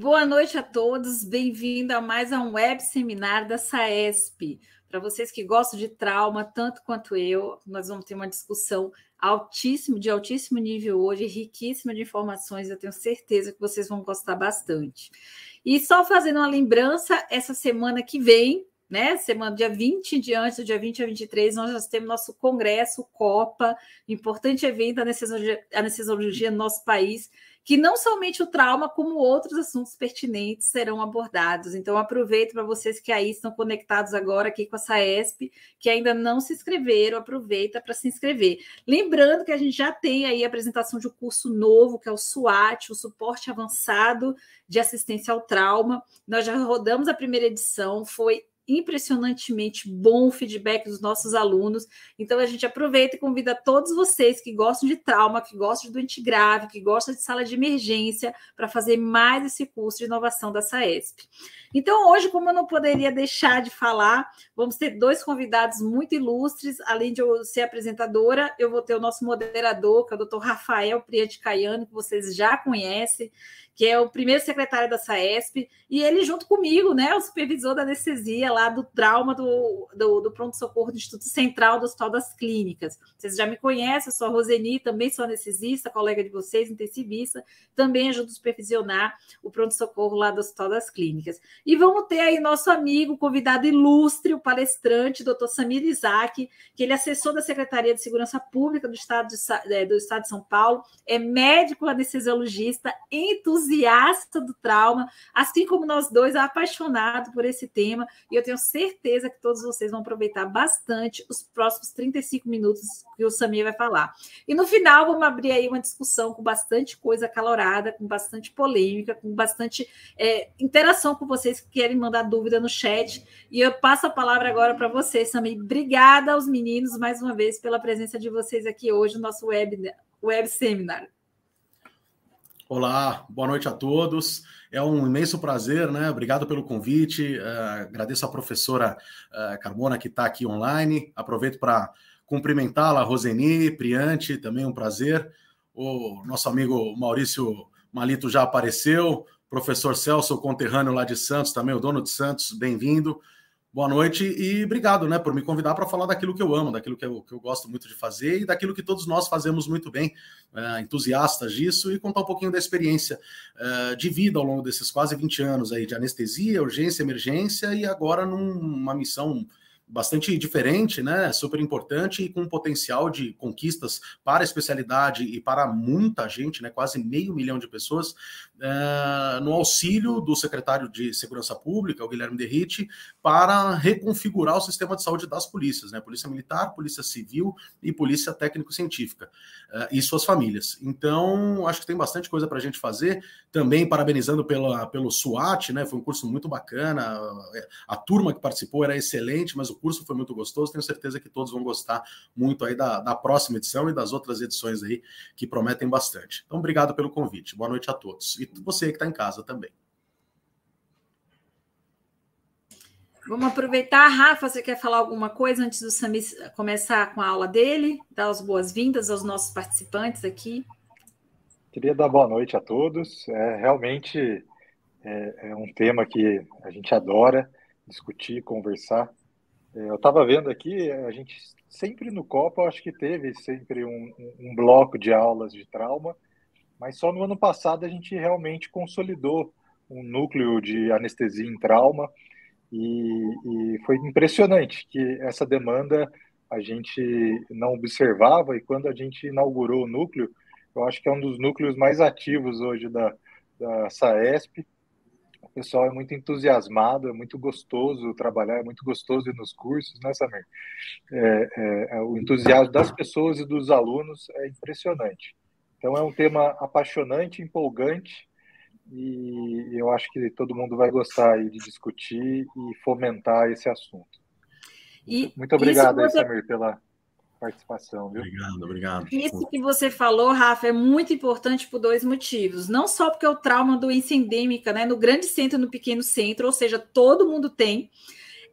Boa noite a todos, bem-vindo a mais um web seminário da SAESP. Para vocês que gostam de trauma, tanto quanto eu, nós vamos ter uma discussão altíssimo, de altíssimo nível hoje, riquíssima de informações, eu tenho certeza que vocês vão gostar bastante. E só fazendo uma lembrança, essa semana que vem, né? Semana dia 20 em diante, do dia 20 a 23, nós já temos nosso congresso Copa, importante evento da anestesiologia no nosso país, que não somente o trauma, como outros assuntos pertinentes serão abordados. Então, aproveito para vocês que aí estão conectados agora aqui com a SAESP, que ainda não se inscreveram, aproveita para se inscrever. Lembrando que a gente já tem aí a apresentação de um curso novo, que é o SWAT, o Suporte Avançado de Assistência ao Trauma. Nós já rodamos a primeira edição, foi impressionantemente bom o feedback dos nossos alunos. Então, a gente aproveita e convida todos vocês que gostam de trauma, que gostam de doente grave, que gostam de sala de emergência, para fazer mais esse curso de inovação da SAESP. Então, hoje, como eu não poderia deixar de falar, vamos ter dois convidados muito ilustres. Além de eu ser apresentadora, eu vou ter o nosso moderador, que é o Dr. Rafael Priante Caiano, que vocês já conhecem que é o primeiro secretário da SAESP, e ele, junto comigo, né, o supervisor da anestesia lá do trauma do, do, do pronto-socorro do Instituto Central do Hospital das Clínicas. Vocês já me conhecem, eu sou a Roseni, também sou anestesista, colega de vocês, intensivista, também ajudo a supervisionar o pronto-socorro lá do Hospital das Clínicas. E vamos ter aí nosso amigo, convidado ilustre, o palestrante, doutor Samir Isaac, que ele é assessor da Secretaria de Segurança Pública do Estado de, é, do Estado de São Paulo, é médico anestesiologista, entusiasta entusiasta do trauma, assim como nós dois, apaixonado por esse tema, e eu tenho certeza que todos vocês vão aproveitar bastante os próximos 35 minutos que o Samir vai falar. E no final, vamos abrir aí uma discussão com bastante coisa acalorada, com bastante polêmica, com bastante é, interação com vocês que querem mandar dúvida no chat. E eu passo a palavra agora para vocês, Samir. Obrigada aos meninos mais uma vez pela presença de vocês aqui hoje no nosso web, web seminar. Olá, boa noite a todos. É um imenso prazer, né? Obrigado pelo convite. Uh, agradeço a professora uh, que está aqui online. Aproveito para cumprimentá-la, Roseni, Priante, também um prazer. O nosso amigo Maurício Malito já apareceu. Professor Celso, conterrâneo lá de Santos, também o dono de Santos, bem-vindo. Boa noite e obrigado, né, por me convidar para falar daquilo que eu amo, daquilo que eu, que eu, gosto muito de fazer e daquilo que todos nós fazemos muito bem, é, entusiastas disso, e contar um pouquinho da experiência é, de vida ao longo desses quase 20 anos aí de anestesia, urgência, emergência e agora numa missão bastante diferente, né? Super importante e com potencial de conquistas para a especialidade e para muita gente, né? Quase meio milhão de pessoas, é, no auxílio do secretário de Segurança Pública, o Guilherme Derrite, para reconfigurar o sistema de saúde das polícias, né? Polícia Militar, Polícia Civil e Polícia Técnico-Científica é, e suas famílias. Então, acho que tem bastante coisa para a gente fazer. Também parabenizando pela, pelo SWAT, né? Foi um curso muito bacana. A turma que participou era excelente, mas o curso foi muito gostoso. Tenho certeza que todos vão gostar muito aí da, da próxima edição e das outras edições aí que prometem bastante. Então, obrigado pelo convite. Boa noite a todos. E você que está em casa também. Vamos aproveitar, Rafa, você quer falar alguma coisa antes do Sami começar com a aula dele? Dar as boas-vindas aos nossos participantes aqui. Queria dar boa noite a todos. É, realmente é, é um tema que a gente adora discutir, conversar. É, eu estava vendo aqui, a gente sempre no Copa, acho que teve sempre um, um, bloco de aulas de trauma, mas só no ano passado a gente realmente consolidou um núcleo de anestesia em trauma e, e foi impressionante que essa demanda a gente não observava e quando a gente inaugurou o núcleo, eu acho que é um dos núcleos mais ativos hoje da, da SAESP, o pessoal é muito entusiasmado, é muito gostoso trabalhar, é muito gostoso ir nos cursos, né, Samir? É, é, é, o entusiasmo das pessoas e dos alunos é impressionante. Então, é um tema apaixonante, empolgante, e eu acho que todo mundo vai gostar de discutir e fomentar esse assunto. E muito obrigado, você... aí, Samir, pela, participação, viu? Obrigado, obrigado. Isso que você falou, Rafa, é muito importante por dois motivos. Não só porque é o trauma doença endêmica, né? No grande centro, no pequeno centro, ou seja, todo mundo tem.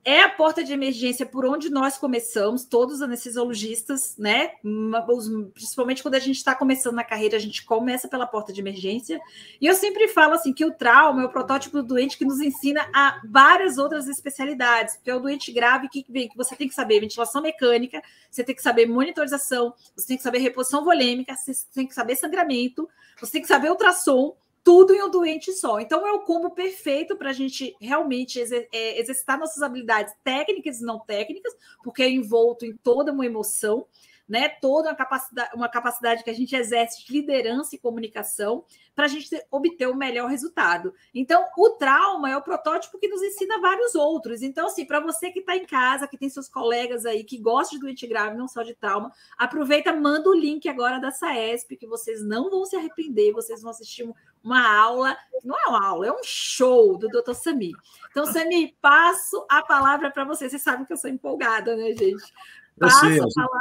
É a porta de emergência por onde nós começamos, todos os anestesiologistas, né? Principalmente quando a gente está começando na carreira, a gente começa pela porta de emergência. E eu sempre falo assim que o trauma é o protótipo do doente que nos ensina a várias outras especialidades, porque é o doente grave que que você tem que saber ventilação mecânica, você tem que saber monitorização, você tem que saber reposição volêmica, você tem que saber sangramento, você tem que saber ultrassom tudo em um doente só. Então, é o combo perfeito para a gente realmente exer é, exercitar nossas habilidades técnicas e não técnicas, porque é envolto em toda uma emoção né? Toda uma capacidade, uma capacidade que a gente exerce de liderança e comunicação para a gente ter, obter o melhor resultado. Então, o trauma é o protótipo que nos ensina vários outros. Então, assim, para você que está em casa, que tem seus colegas aí que gostam de doente grave, não só de trauma, aproveita, manda o link agora da SAESP, que vocês não vão se arrepender, vocês vão assistir uma aula, não é uma aula, é um show do Dr. Sami. Então, Sami, passo a palavra para você. Você sabe que eu sou empolgada, né, gente? Passo a palavra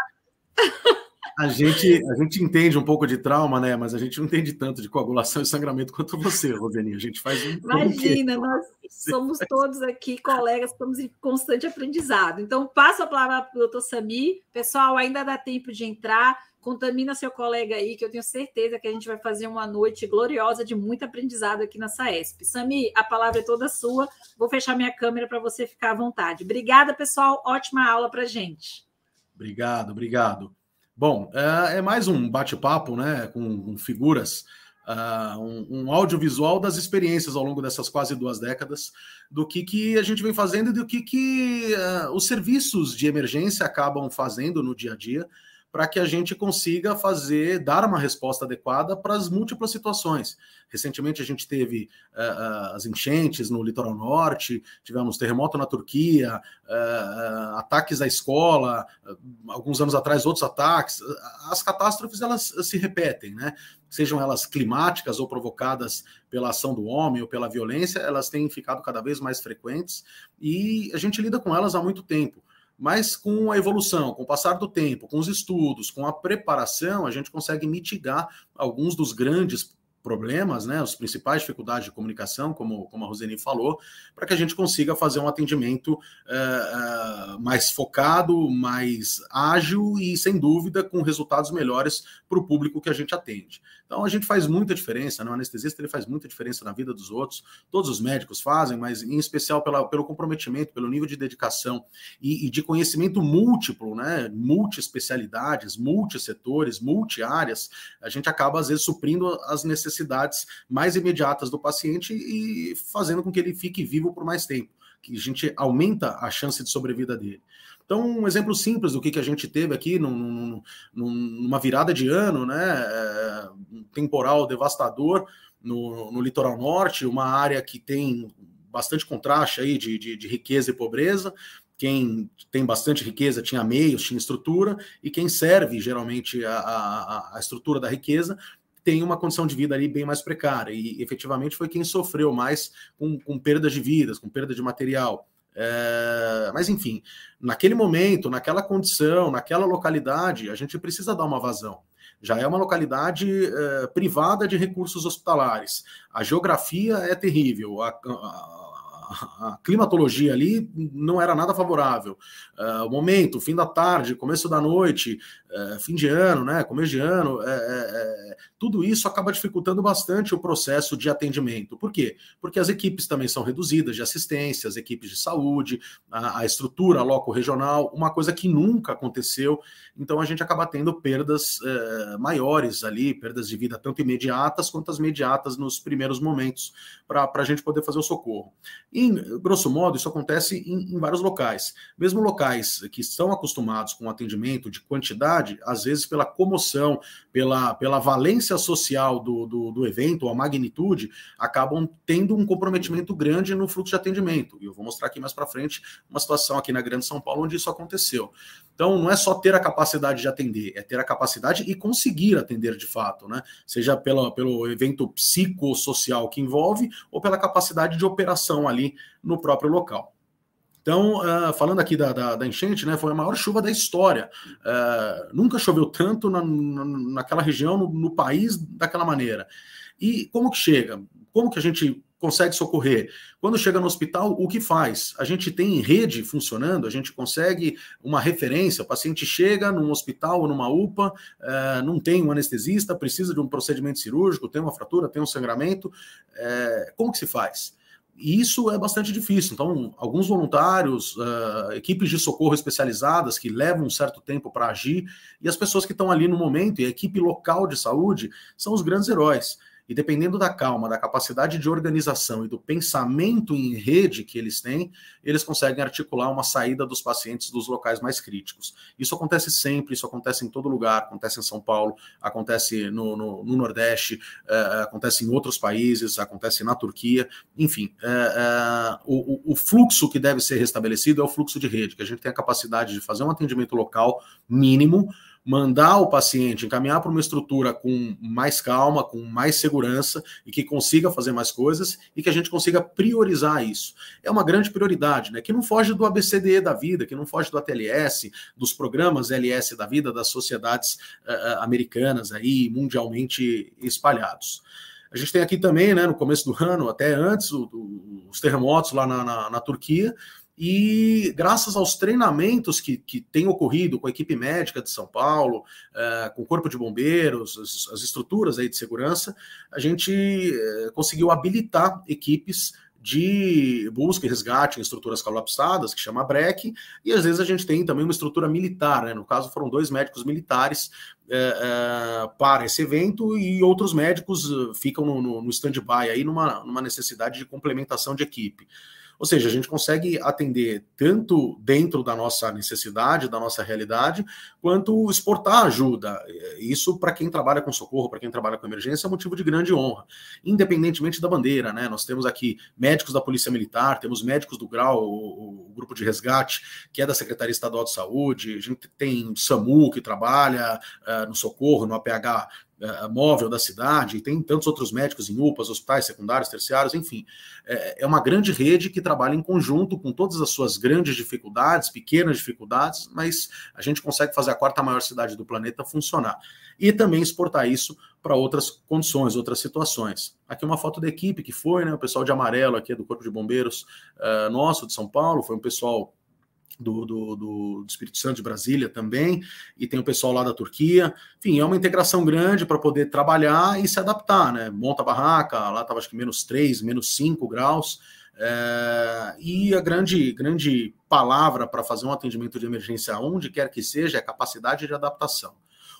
a gente, a gente entende um pouco de trauma, né? Mas a gente não entende tanto de coagulação e sangramento quanto você, Roseni. A gente faz um. Imagina, nós somos todos aqui colegas, estamos em constante aprendizado. Então, passo a palavra para o doutor Sami. Pessoal, ainda dá tempo de entrar. Contamina seu colega aí, que eu tenho certeza que a gente vai fazer uma noite gloriosa de muito aprendizado aqui na SAESP. Sami, a palavra é toda sua. Vou fechar minha câmera para você ficar à vontade. Obrigada, pessoal. Ótima aula para gente. Obrigado, obrigado. Bom, é, é mais um bate-papo, né, com, figuras, uh, um, audiovisual das experiências ao longo dessas quase duas décadas, do que, que a gente vem fazendo e do que, que uh, os serviços de emergência acabam fazendo no dia a dia para que a gente consiga fazer, dar uma resposta adequada para as múltiplas situações. Recentemente a gente teve uh, as enchentes no litoral norte, tivemos terremoto na Turquia, uh, ataques à escola, alguns anos atrás outros ataques. As catástrofes elas se repetem, né? Sejam elas climáticas ou provocadas pela ação do homem ou pela violência, elas têm ficado cada vez mais frequentes e a gente lida com elas há muito tempo. Mas com a evolução, com o passar do tempo, com os estudos, com a preparação, a gente consegue mitigar alguns dos grandes problemas, né, as principais dificuldades de comunicação, como, como a Roseni falou, para que a gente consiga fazer um atendimento uh, uh, mais focado, mais ágil e, sem dúvida, com resultados melhores para o público que a gente atende. Então, a gente faz muita diferença, né? o anestesista ele faz muita diferença na vida dos outros, todos os médicos fazem, mas em especial pela, pelo comprometimento, pelo nível de dedicação e, e de conhecimento múltiplo, né, multi-especialidades, multi-setores, multi-áreas, a gente acaba, às vezes, suprindo as necessidades mais imediatas do paciente e fazendo com que ele fique vivo por mais tempo, que a gente aumenta a chance de sobrevida dele. Então, um exemplo simples do que, que a gente teve aqui num, num, numa virada de ano, né? É, um temporal devastador no, no, litoral norte, uma área que tem bastante contraste aí de, de, de riqueza e pobreza, quem tem bastante riqueza tinha meios, tinha estrutura, e quem serve geralmente a, a, a, estrutura da riqueza tem uma condição de vida ali bem mais precária. E efetivamente foi quem sofreu mais com, com perdas de vidas, com perda de material. É, mas enfim, naquele momento, naquela condição, naquela localidade, a gente precisa dar uma vazão. Já é uma localidade é, privada de recursos hospitalares. A geografia é terrível. A, a, a climatologia ali não era nada favorável. Uh, o momento, fim da tarde, começo da noite, uh, fim de ano, né, começo de ano, é, é, é, tudo isso acaba dificultando bastante o processo de atendimento. Por quê? Porque as equipes também são reduzidas de assistência, as equipes de saúde, a, a estrutura loco-regional, uma coisa que nunca aconteceu. Então a gente acaba tendo perdas uh, maiores ali, perdas de vida tanto imediatas quanto as imediatas nos primeiros momentos, para a gente poder fazer o socorro. Em grosso modo, isso acontece em, em, vários locais. Mesmo locais que estão acostumados com atendimento de quantidade, às vezes pela comoção, pela, pela valência social do, do, do evento, a magnitude, acabam tendo um comprometimento grande no fluxo de atendimento. E eu vou mostrar aqui mais para frente uma situação aqui na Grande São Paulo onde isso aconteceu. Então, não é só ter a capacidade de atender, é ter a capacidade e conseguir atender de fato, né? Seja pela, pelo evento psicossocial que envolve ou pela capacidade de operação ali no próprio local. Então, uh, falando aqui da, da, da, enchente, né, foi a maior chuva da história. Uh, nunca choveu tanto na, na, naquela região, no, no, país, daquela maneira. E como que chega? Como que a gente consegue socorrer. Quando chega no hospital, o que faz? A gente tem rede funcionando, a gente consegue uma referência. O paciente chega num hospital ou numa UPA, é, não tem um anestesista, precisa de um procedimento cirúrgico, tem uma fratura, tem um sangramento. É, como que se faz? E isso é bastante difícil. Então, alguns voluntários, uh, equipes de socorro especializadas que levam um certo tempo para agir, e as pessoas que estão ali no momento, e a equipe local de saúde, são os grandes heróis. E dependendo da calma, da capacidade de organização e do pensamento em rede que eles têm, eles conseguem articular uma saída dos pacientes dos locais mais críticos. Isso acontece sempre, isso acontece em todo lugar, acontece em São Paulo, acontece no, no, no Nordeste, uh, acontece em outros países, acontece na Turquia, enfim. Uh, uh, o, o fluxo que deve ser restabelecido é o fluxo de rede, que a gente tem a capacidade de fazer um atendimento local mínimo mandar o paciente encaminhar para uma estrutura com mais calma, com mais segurança e que consiga fazer mais coisas e que a gente consiga priorizar isso. É uma grande prioridade, né? Que não foge do ABCDE da vida, que não foge do ATLS, dos programas LS da vida, das sociedades uh, americanas aí mundialmente espalhados. A gente tem aqui também, né, no começo do ano, até antes, o, o, os terremotos lá na, na, na Turquia, e graças aos treinamentos que, que têm ocorrido com a equipe médica de São Paulo, uh, com o Corpo de Bombeiros, as, as, estruturas aí de segurança, a gente uh, conseguiu habilitar equipes de busca e resgate em estruturas colapsadas, que chama BREC, e às vezes a gente tem também uma estrutura militar, né? no caso foram dois médicos militares uh, para esse evento, e outros médicos ficam no, no, no stand-by aí numa, numa necessidade de complementação de equipe. Ou seja, a gente consegue atender tanto dentro da nossa necessidade, da nossa realidade, quanto exportar ajuda. Isso, para quem trabalha com socorro, para quem trabalha com emergência, é motivo de grande honra, independentemente da bandeira. Né? Nós temos aqui médicos da Polícia Militar, temos médicos do Grau, o, o grupo de resgate, que é da Secretaria Estadual de Saúde, a gente tem SAMU, que trabalha uh, no socorro, no APH uh, móvel da cidade, e tem tantos outros médicos em UPAs, hospitais secundários, terciários, enfim. É, é uma grande rede que trabalha em conjunto com todas as suas grandes dificuldades, pequenas dificuldades, mas a gente consegue fazer a quarta maior cidade do planeta funcionar. E também exportar isso para outras condições, outras situações. Aqui uma foto da equipe que foi, né? O pessoal de amarelo aqui do Corpo de Bombeiros uh, nosso de São Paulo, foi um pessoal do, do, do, Espírito Santo de Brasília também, e tem o pessoal lá da Turquia. Enfim, é uma integração grande para poder trabalhar e se adaptar, né? Monta a barraca, lá estava acho que menos 3, menos 5 graus. É, e a grande, grande palavra para fazer um atendimento de emergência onde quer que seja é capacidade de adaptação.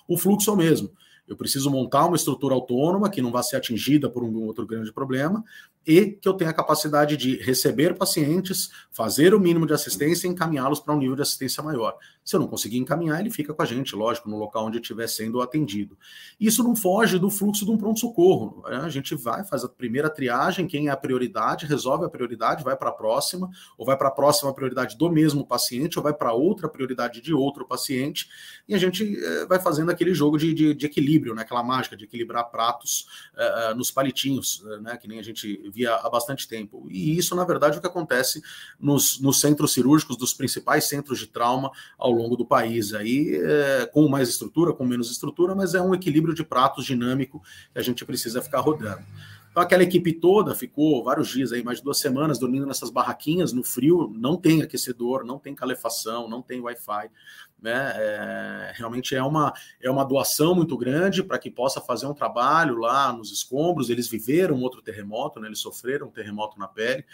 O fluxo é o mesmo. Eu preciso montar uma estrutura autônoma que não vai ser atingida por um outro grande problema, e que eu tenha a capacidade de receber pacientes, fazer o mínimo de assistência e encaminhá-los para um nível de assistência maior. Se eu não conseguir encaminhar, ele fica com a gente, lógico, no local onde estiver sendo atendido. Isso não foge do fluxo de um pronto-socorro. Né? A gente vai, faz a primeira triagem, quem é a prioridade, resolve a prioridade, vai para a próxima, ou vai para a próxima prioridade do mesmo paciente, ou vai para outra prioridade de outro paciente, e a gente é, vai fazendo aquele jogo de, de, de, equilíbrio, né? aquela mágica de equilibrar pratos é, nos palitinhos, né? que nem a gente via há bastante tempo. E isso, na verdade, é o que acontece nos, nos centros cirúrgicos dos principais centros de trauma ao longo do país, aí é, com mais estrutura, com menos estrutura, mas é um equilíbrio de pratos dinâmico que a gente precisa ficar rodando. Então aquela equipe toda ficou vários dias aí, mais de duas semanas, dormindo nessas barraquinhas no frio, não tem aquecedor, não tem calefação, não tem Wi-Fi. Né? É, realmente é uma, é uma doação muito grande para que possa fazer um trabalho lá nos escombros. Eles viveram outro terremoto, né? eles sofreram um terremoto na pele.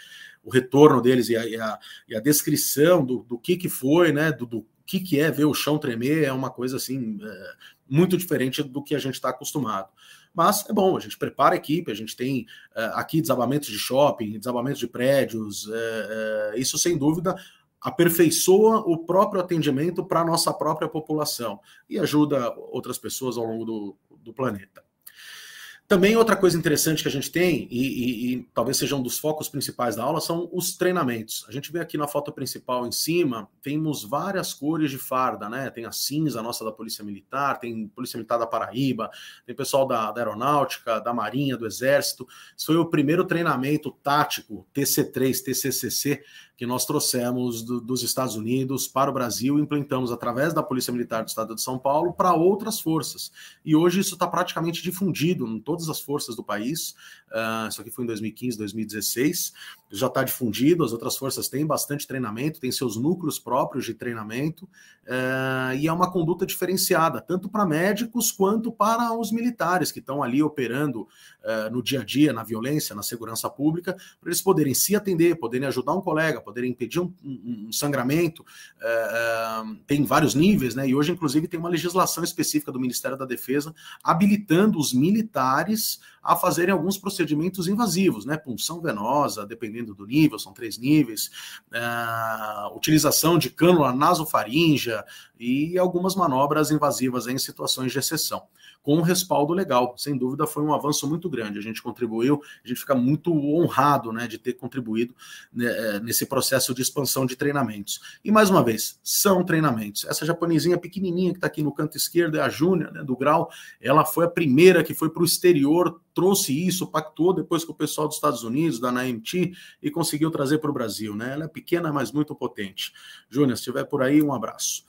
O retorno deles e a, e a, e a descrição do, do que, que foi, né? do, do que, que é ver o chão tremer, é uma coisa assim é, muito diferente do que a gente está acostumado. Mas é bom, a gente prepara a equipe, a gente tem uh, aqui desabamentos de shopping, desabamentos de prédios, uh, uh, isso sem dúvida aperfeiçoa o próprio atendimento para a nossa própria população e ajuda outras pessoas ao longo do, do planeta. Também outra coisa interessante que a gente tem, e, e, e, talvez seja um dos focos principais da aula, são os treinamentos. A gente vê aqui na foto principal em cima, temos várias cores de farda, né? Tem a cinza, nossa da Polícia Militar, tem Polícia Militar da Paraíba, tem pessoal da, da Aeronáutica, da Marinha, do Exército. Isso foi o primeiro treinamento tático, TC3, TCCC, que nós trouxemos do, dos Estados Unidos para o Brasil e implementamos através da Polícia Militar do Estado de São Paulo para outras forças. E hoje isso está praticamente difundido em todas todas as forças do país. Uh, isso aqui foi em 2015, 2016 já está difundido, as outras forças têm bastante treinamento, têm seus núcleos próprios de treinamento, é, e é uma conduta diferenciada, tanto para médicos quanto para os militares que estão ali operando é, no dia a dia, na violência, na segurança pública, para eles poderem se atender, poderem ajudar um colega, poderem impedir um, um, um sangramento. É, tem vários níveis, né? E hoje, inclusive, tem uma legislação específica do Ministério da Defesa habilitando os militares Paris a fazerem alguns procedimentos invasivos, né? Punção venosa, dependendo do nível, são três níveis, uh, utilização de cânula nasofaríngea e algumas manobras invasivas em situações de exceção com um respaldo legal. Sem dúvida, foi um avanço muito grande. A gente contribuiu, a gente fica muito honrado né, de ter contribuído né, é, nesse processo de expansão de treinamentos. E mais uma vez, são treinamentos. Essa japonesinha pequenininha que está aqui no canto esquerdo é a Júnior, né, do Grau. Ela foi a primeira que foi para o exterior, trouxe isso, pactou depois com o pessoal dos Estados Unidos, da NAMT, e conseguiu trazer para o Brasil. Né? Ela é pequena, mas muito potente. Júnior, se estiver por aí, um abraço.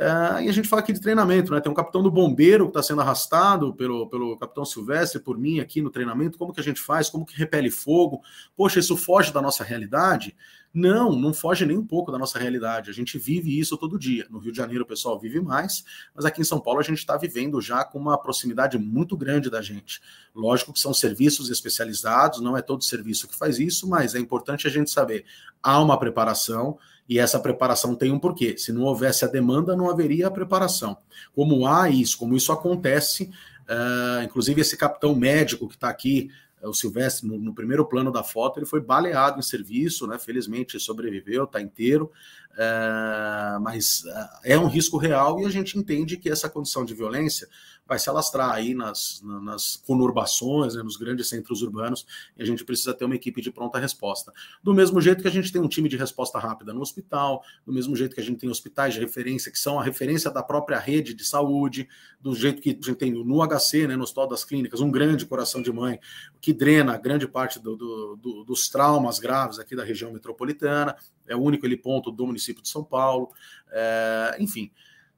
É, e a gente fala aqui de treinamento, né? Tem um capitão do bombeiro que está sendo arrastado pelo, pelo capitão Silvestre, por mim aqui no treinamento. Como que a gente faz? Como que repele fogo? Poxa, isso foge da nossa realidade? Não, não foge nem um pouco da nossa realidade. A gente vive isso todo dia. No Rio de Janeiro o pessoal vive mais, mas aqui em São Paulo a gente está vivendo já com uma proximidade muito grande da gente. Lógico que são serviços especializados, não é todo serviço que faz isso, mas é importante a gente saber. Há uma preparação e essa preparação tem um porquê. Se não houvesse a demanda, não haveria a preparação. Como há isso, como isso acontece, uh, inclusive esse capitão médico que está aqui, o Silvestre, no, no, primeiro plano da foto, ele foi baleado em serviço, né? Felizmente sobreviveu, está inteiro, uh, mas uh, é um risco real e a gente entende que essa condição de violência vai se alastrar aí nas, nas conurbações, né, nos grandes centros urbanos, e a gente precisa ter uma equipe de pronta resposta. Do mesmo jeito que a gente tem um time de resposta rápida no hospital, do mesmo jeito que a gente tem hospitais de referência, que são a referência da própria rede de saúde, do jeito que a gente tem no HC, né, no Hospital das Clínicas, um grande coração de mãe, que drena grande parte do, do, do, dos traumas graves aqui da região metropolitana, é o único ele ponto do município de São Paulo, é, enfim,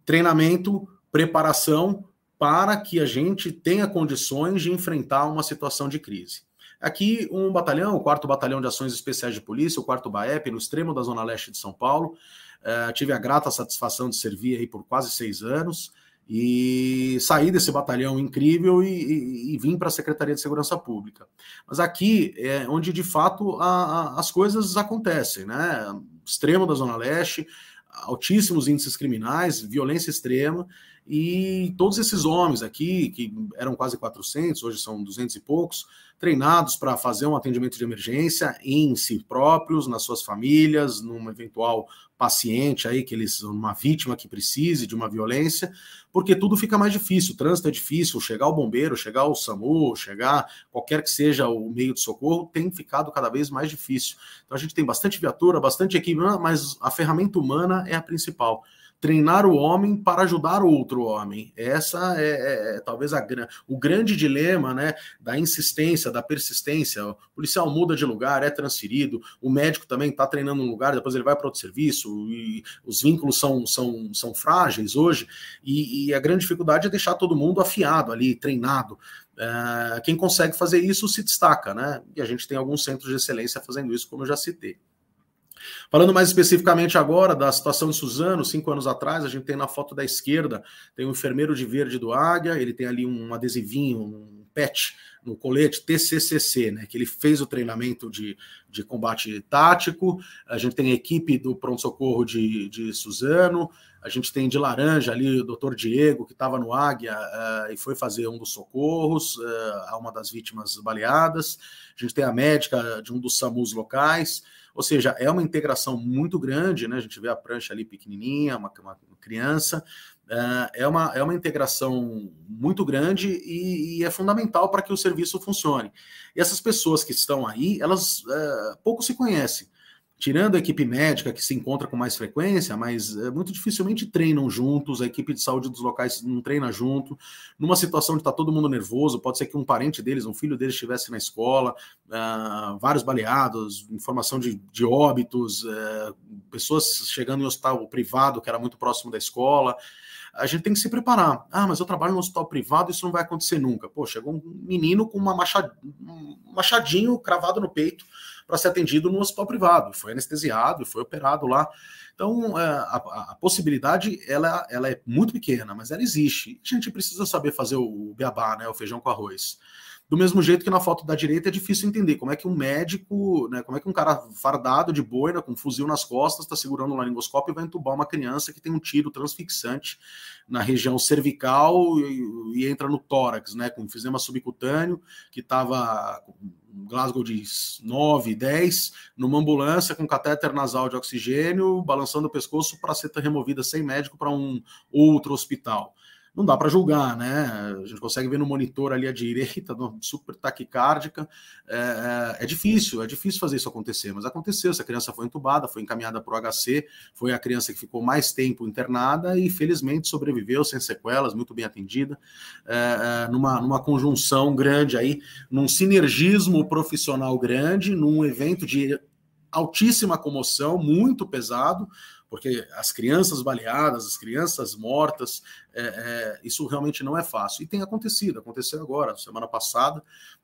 treinamento, preparação para que a gente tenha condições de enfrentar uma situação de crise. Aqui, um batalhão, o 4 Batalhão de Ações Especiais de Polícia, o 4 BAEP, no extremo da Zona Leste de São Paulo. Uh, tive a grata satisfação de servir aí por quase seis anos e saí desse batalhão incrível e, e, e vim para a Secretaria de Segurança Pública. Mas aqui é onde de fato a, a, as coisas acontecem, né? Extremo da Zona Leste, altíssimos índices criminais, violência extrema, e todos esses homens aqui, que eram quase 400, hoje são 200 e poucos, treinados para fazer um atendimento de emergência em si próprios, nas suas famílias, num eventual paciente aí, que eles, uma vítima que precise de uma violência, porque tudo fica mais difícil, o trânsito é difícil, chegar o bombeiro, chegar o SAMU, chegar qualquer que seja o meio de socorro, tem ficado cada vez mais difícil. Então a gente tem bastante viatura, bastante equipe, mas a ferramenta humana é a principal treinar o homem para ajudar outro homem. Essa é, é, é talvez a, o grande dilema né, da insistência, da persistência. O policial muda de lugar, é transferido, o médico também está treinando um lugar, depois ele vai para outro serviço, e os vínculos são, são, são frágeis hoje, e, e a grande dificuldade é deixar todo mundo afiado ali, treinado. É, quem consegue fazer isso se destaca, né? E a gente tem alguns centros de excelência fazendo isso, como eu já citei. Falando mais especificamente agora da situação de Suzano, cinco anos atrás, a gente tem na foto da esquerda, tem um enfermeiro de verde do Águia, ele tem ali um adesivinho, um pet no colete TCCC, né, que ele fez o treinamento de, de combate tático, a gente tem a equipe do pronto-socorro de, de Suzano, a gente tem de laranja ali o doutor Diego, que estava no Águia uh, e foi fazer um dos socorros uh, a uma das vítimas baleadas, a gente tem a médica de um dos SAMUs locais, ou seja, é uma integração muito grande, né? A gente vê a prancha ali pequenininha, uma, uma criança, é, é uma, é uma integração muito grande e, e é fundamental para que o serviço funcione. E essas pessoas que estão aí, elas é, pouco se conhecem tirando a equipe médica que se encontra com mais frequência, mas é, muito dificilmente treinam juntos, a equipe de saúde dos locais não treina junto. Numa situação de estar tá todo mundo nervoso, pode ser que um parente deles, um filho deles estivesse na escola, uh, vários baleados, informação de, de óbitos, uh, pessoas chegando em hospital privado que era muito próximo da escola. a gente tem que se preparar. Ah, mas eu trabalho no hospital privado, isso não vai acontecer nunca. Pô, chegou um menino com uma machad... um machadinho cravado no peito para ser atendido no hospital privado, foi anestesiado e foi operado lá. Então, é, a, a, possibilidade ela, ela é muito pequena, mas ela existe. A gente precisa saber fazer o beabá, né, o feijão com arroz. Do mesmo jeito que na foto da direita é difícil entender como é que um médico, né, como é que um cara fardado de boina, com um fuzil nas costas, está segurando um laringoscópio e vai entubar uma criança que tem um tiro transfixante na região cervical e, e entra no tórax, né, com enfisema subcutâneo, que estava um Glasgow de 9, 10, numa ambulância com catéter nasal de oxigênio, balançando o pescoço para ser removida sem médico para um outro hospital não dá para julgar, né? A gente consegue ver no monitor ali à direita, super taquicárdica. É, é, é, difícil, é difícil fazer isso acontecer, mas aconteceu. Essa criança foi entubada, foi encaminhada para o HC, foi a criança que ficou mais tempo internada e felizmente sobreviveu sem sequelas, muito bem atendida, é, é numa, numa conjunção grande aí, num sinergismo profissional grande, num evento de altíssima comoção, muito pesado porque as crianças baleadas, as crianças mortas, é, é, isso realmente não é fácil. E tem acontecido, aconteceu agora, semana passada,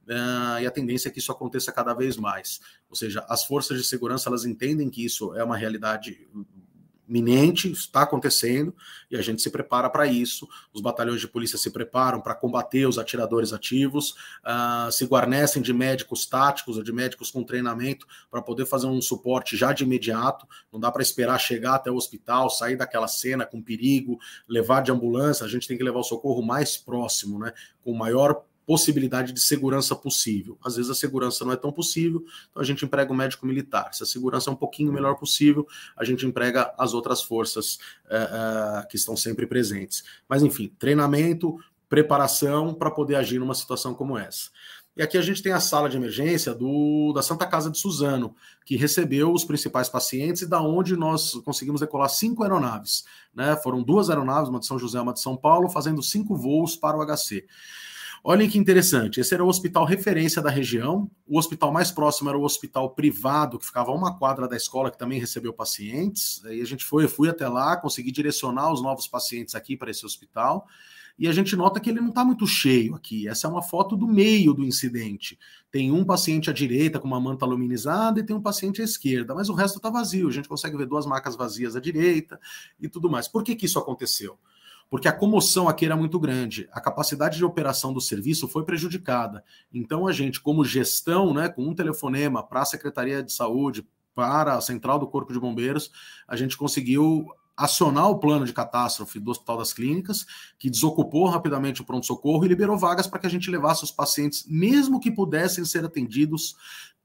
é, e a tendência é que isso aconteça cada vez mais. Ou seja, as forças de segurança elas entendem que isso é uma realidade iminente, está acontecendo, e a gente se prepara para isso. Os batalhões de polícia se preparam para combater os atiradores ativos, uh, se guarnecem de médicos táticos ou de médicos com treinamento para poder fazer um suporte já de imediato. Não dá para esperar chegar até o hospital, sair daquela cena com perigo, levar de ambulância. A gente tem que levar o socorro mais próximo, né? Com maior possibilidade de segurança possível. Às vezes a segurança não é tão possível, então a gente emprega o médico militar. Se a segurança é um pouquinho melhor possível, a gente emprega as outras forças é, é, que estão sempre presentes. Mas enfim, treinamento, preparação para poder agir numa situação como essa. E aqui a gente tem a sala de emergência do, da Santa Casa de Suzano, que recebeu os principais pacientes e da onde nós conseguimos decolar cinco aeronaves. Né? Foram duas aeronaves, uma de São José e uma de São Paulo, fazendo cinco voos para o HC. Olhem que interessante, esse era o hospital referência da região, o hospital mais próximo era o hospital privado, que ficava a uma quadra da escola, que também recebeu pacientes, aí a gente foi, eu fui até lá, consegui direcionar os novos pacientes aqui para esse hospital, e a gente nota que ele não está muito cheio aqui. Essa é uma foto do meio do incidente. Tem um paciente à direita com uma manta aluminizada e tem um paciente à esquerda, mas o resto está vazio. A gente consegue ver duas macas vazias à direita e tudo mais. Por que, que isso aconteceu? Porque a comoção aqui era muito grande, a capacidade de operação do serviço foi prejudicada. Então, a gente, como gestão, né, com um telefonema para a Secretaria de Saúde, para a Central do Corpo de Bombeiros, a gente conseguiu acionar o plano de catástrofe do Hospital das Clínicas, que desocupou rapidamente o pronto-socorro e liberou vagas para que a gente levasse os pacientes, mesmo que pudessem ser atendidos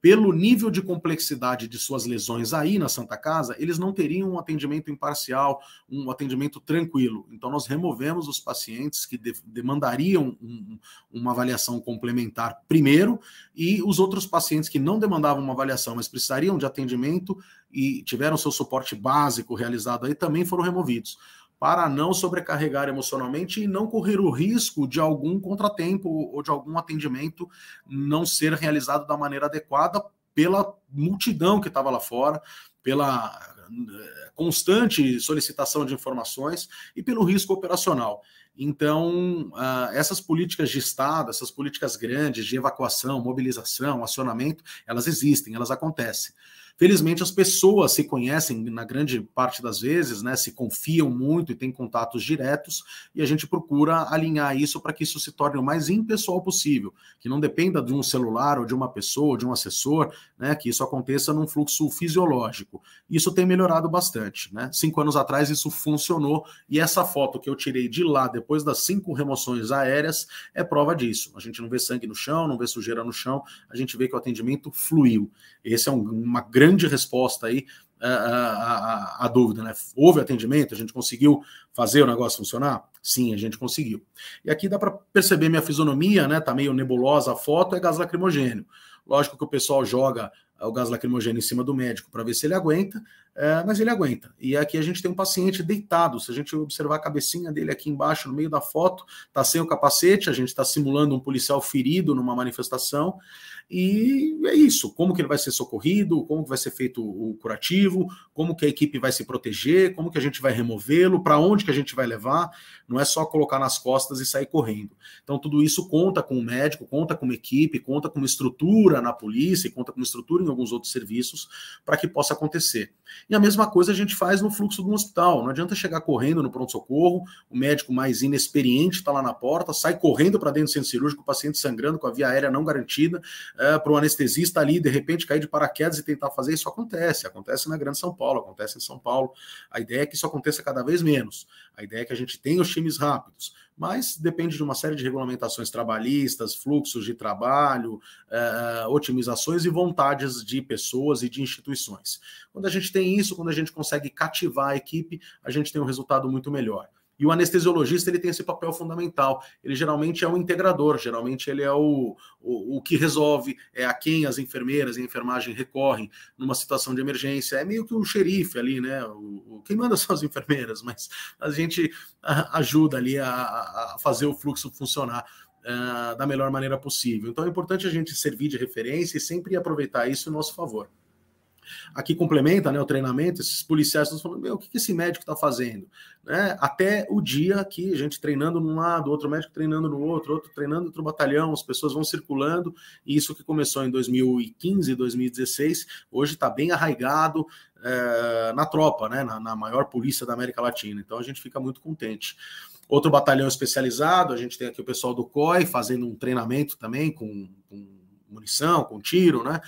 pelo nível de complexidade de suas lesões aí na Santa Casa, eles não teriam um atendimento imparcial, um atendimento tranquilo. Então, nós removemos os pacientes que de demandariam um, uma avaliação complementar primeiro, e os outros pacientes que não demandavam uma avaliação, mas precisariam de atendimento e tiveram seu suporte básico realizado aí, também foram removidos para não sobrecarregar emocionalmente e não correr o risco de algum contratempo ou de algum atendimento não ser realizado da maneira adequada pela multidão que estava lá fora, pela eh, constante solicitação de informações e pelo risco operacional. Então, uh, essas políticas de Estado, essas políticas grandes de evacuação, mobilização, acionamento, elas existem, elas acontecem. Felizmente, as pessoas se conhecem, na grande parte das vezes, né, se confiam muito e têm contatos diretos, e a gente procura alinhar isso para que isso se torne o mais impessoal possível, que não dependa de um celular ou de uma pessoa, ou de um assessor, né, que isso aconteça num fluxo fisiológico. Isso tem melhorado bastante. Né? Cinco anos atrás isso funcionou, e essa foto que eu tirei de lá, depois das cinco remoções aéreas, é prova disso. A gente não vê sangue no chão, não vê sujeira no chão, a gente vê que o atendimento fluiu. Esse é um, uma grande grande resposta aí à, dúvida, né? Houve atendimento, a gente conseguiu fazer o negócio funcionar? Sim, a gente conseguiu. E aqui dá para perceber minha fisionomia, né? Tá meio nebulosa a foto, é gás lacrimogênio. Lógico que o pessoal joga o gás lacrimogênio em cima do médico para ver se ele aguenta, é, mas ele aguenta. E aqui a gente tem um paciente deitado. Se a gente observar a cabecinha dele aqui embaixo, no meio da foto, está sem o capacete, a gente está simulando um policial ferido numa manifestação. E é isso, como que ele vai ser socorrido, como que vai ser feito o curativo, como que a equipe vai se proteger, como que a gente vai removê-lo, para onde que a gente vai levar, não é só colocar nas costas e sair correndo. Então tudo isso conta com o médico, conta com uma equipe, conta com uma estrutura na polícia, conta com uma estrutura em alguns outros serviços para que possa acontecer. E a mesma coisa a gente faz no fluxo do hospital, não adianta chegar correndo no pronto-socorro, o médico mais inexperiente está lá na porta, sai correndo para dentro do centro cirúrgico, o paciente sangrando com a via aérea não garantida, é, para o anestesista ali, de repente, cair de paraquedas e tentar fazer isso acontece. Acontece na Grande São Paulo, acontece em São Paulo. A ideia é que isso aconteça cada vez menos. A ideia é que a gente tenha os times rápidos, mas depende de uma série de regulamentações trabalhistas, fluxos de trabalho, é, otimizações e vontades de pessoas e de instituições. Quando a gente tem isso, quando a gente consegue cativar a equipe, a gente tem um resultado muito melhor. E o anestesiologista ele tem esse papel fundamental. Ele geralmente é o integrador, geralmente ele é o, o, o, que resolve, é a quem as enfermeiras e a enfermagem recorrem numa situação de emergência. É meio que um xerife ali, né? O, o quem manda são as enfermeiras, mas a gente ajuda ali a, a fazer o fluxo funcionar. Uh, da melhor maneira possível. Então é importante a gente servir de referência e sempre aproveitar isso em nosso favor. Aqui complementa né, o treinamento, esses policiais estão falando, meu, o que esse médico está fazendo? Né? Até o dia que a gente treinando num lado, outro médico treinando no outro, outro treinando outro batalhão, as pessoas vão circulando, e isso que começou em 2015, 2016, hoje está bem arraigado é, na tropa, né, na, na maior polícia da América Latina. Então a gente fica muito contente. Outro batalhão especializado, a gente tem aqui o pessoal do COI fazendo um treinamento também com, com munição, com tiro, né?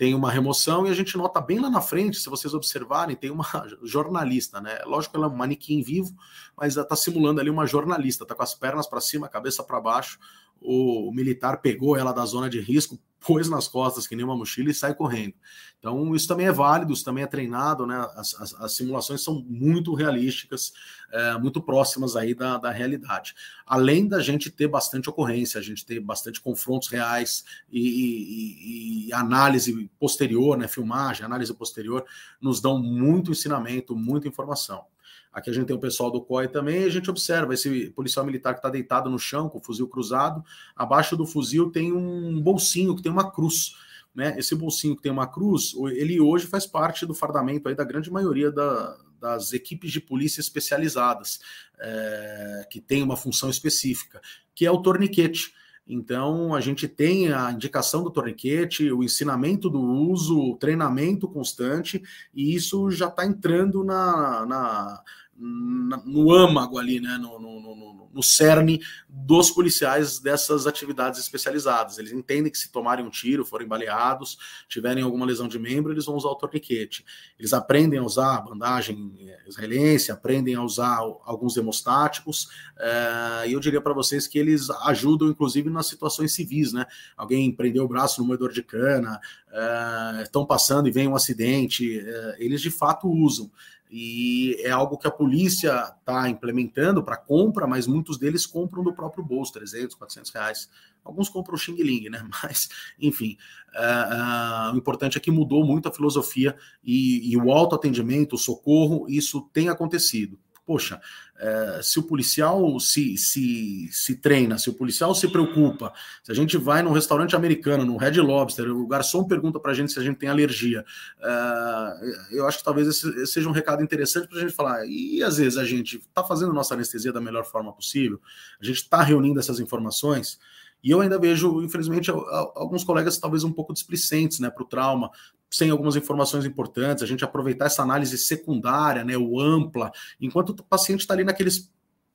Tem uma remoção e a gente nota bem lá na frente, se vocês observarem, tem uma jornalista, né? Lógico que ela é um manequim vivo, mas ela está simulando ali uma jornalista, está com as pernas para cima, cabeça para baixo. O militar pegou ela da zona de risco, pôs nas costas que nem uma mochila e sai correndo. Então, isso também é válido, isso também é treinado, né? As, as, as simulações são muito realísticas, é, muito próximas aí da, da realidade. Além da gente ter bastante ocorrência, a gente ter bastante confrontos reais e, e, e análise posterior, né? Filmagem, análise posterior, nos dão muito ensinamento, muita informação. Aqui a gente tem o pessoal do COI também, e a gente observa esse policial militar que está deitado no chão com o fuzil cruzado. Abaixo do fuzil tem um bolsinho que tem uma cruz. Né? Esse bolsinho que tem uma cruz, ele hoje faz parte do fardamento aí da grande maioria da, das equipes de polícia especializadas, é, que tem uma função específica, que é o torniquete. Então, a gente tem a indicação do torniquete, o ensinamento do uso, o treinamento constante, e isso já está entrando na, na no âmago ali, né, no, no, no, no, cerne dos policiais dessas atividades especializadas. Eles entendem que se tomarem um tiro, forem baleados, tiverem alguma lesão de membro, eles vão usar o torniquete. Eles aprendem a usar a bandagem israelense, aprendem a usar alguns hemostáticos, é, e eu diria para vocês que eles ajudam, inclusive, nas situações civis, né? Alguém prendeu o braço no moedor de cana, é, estão passando e vem um acidente, eles de fato usam e é algo que a polícia está implementando para compra, mas muitos deles compram do próprio bolso, 300, 400 reais. Alguns compram o Xing Ling, né? Mas, enfim, uh, uh, o importante é que mudou muito a filosofia e, e o autoatendimento, o socorro, isso tem acontecido poxa, é, se o policial se, se, se treina, se o policial se preocupa, se a gente vai num restaurante americano, no Red Lobster, o garçom pergunta para a gente se a gente tem alergia, é, eu acho que talvez esse seja um recado interessante para a gente falar. E às vezes a gente está fazendo nossa anestesia da melhor forma possível, a gente está reunindo essas informações. E eu ainda vejo, infelizmente, alguns colegas talvez um pouco displicentes né, para o trauma, sem algumas informações importantes, a gente aproveitar essa análise secundária, né, o ampla, enquanto o paciente está ali naqueles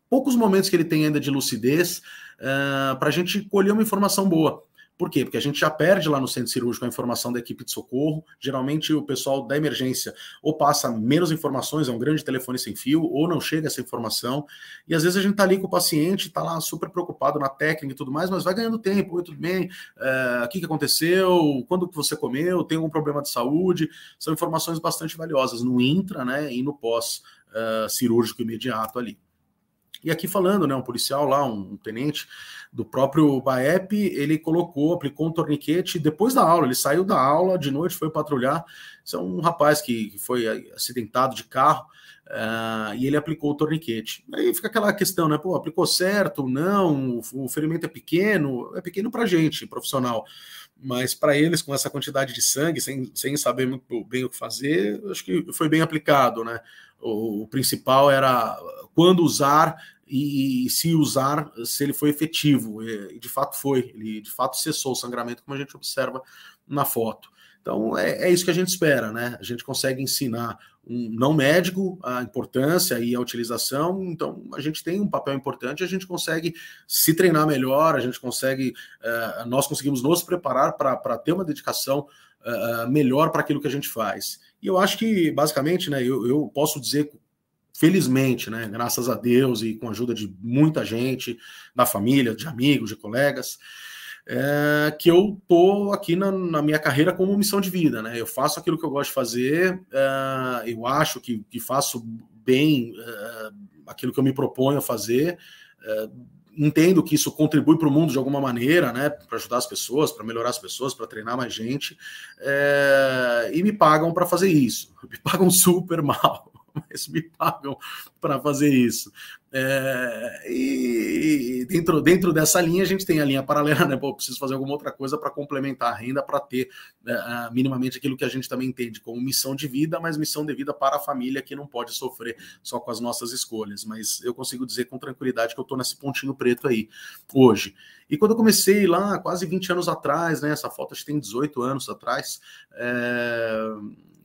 poucos momentos que ele tem ainda de lucidez, uh, eh, para a gente colher uma informação boa. Por quê? Porque a gente já perde lá no centro cirúrgico a informação da equipe de socorro. Geralmente o pessoal da emergência ou passa menos informações, é um grande telefone sem fio, ou não chega essa informação. E às vezes a gente está ali com o paciente, está lá super preocupado na técnica e tudo mais, mas vai ganhando tempo. Oi, tudo bem? É, o que, que aconteceu? Quando que você comeu? Tem algum problema de saúde? São informações bastante valiosas no intra né, e no pós-cirúrgico uh, imediato ali. E aqui falando, né, um policial lá, um tenente do próprio BAEP, ele colocou, aplicou um torniquete depois da aula, ele saiu da aula, de noite foi patrulhar, isso é um rapaz que foi acidentado de carro, uh, e ele aplicou o torniquete. Aí fica aquela questão, né, pô, aplicou certo, não, o, ferimento é pequeno, é pequeno pra gente, profissional, mas para eles, com essa quantidade de sangue, sem, sem saber muito bem o que fazer, acho que foi bem aplicado, né? O, principal era quando usar e, e, se usar, se ele foi efetivo. E, de fato foi, ele de fato cessou o sangramento, como a gente observa na foto. Então é, é, isso que a gente espera, né? A gente consegue ensinar um não médico a importância e a utilização, então a gente tem um papel importante, a gente consegue se treinar melhor, a gente consegue, uh, nós conseguimos nos preparar para ter uma dedicação uh, melhor para aquilo que a gente faz. E eu acho que, basicamente, né, eu, eu posso dizer felizmente, né, graças a Deus e com a ajuda de muita gente, da família, de amigos, de colegas, é, que eu tô aqui na, na, minha carreira como missão de vida, né? Eu faço aquilo que eu gosto de fazer, é, eu acho que, que faço bem é, aquilo que eu me proponho a fazer. Entendo que isso contribui para o mundo de alguma maneira, né? Para ajudar as pessoas, para melhorar as pessoas, para treinar mais gente, é, e me pagam para fazer isso. Me pagam super mal mas me pagam para fazer isso. É, e dentro, dentro dessa linha, a gente tem a linha paralela, né? Pô, preciso fazer alguma outra coisa para complementar a renda, para ter é, minimamente aquilo que a gente também entende como missão de vida, mas missão de vida para a família que não pode sofrer só com as nossas escolhas. Mas eu consigo dizer com tranquilidade que eu estou nesse pontinho preto aí hoje. E quando eu comecei lá, quase 20 anos atrás, né? Essa foto acho que tem 18 anos atrás. É,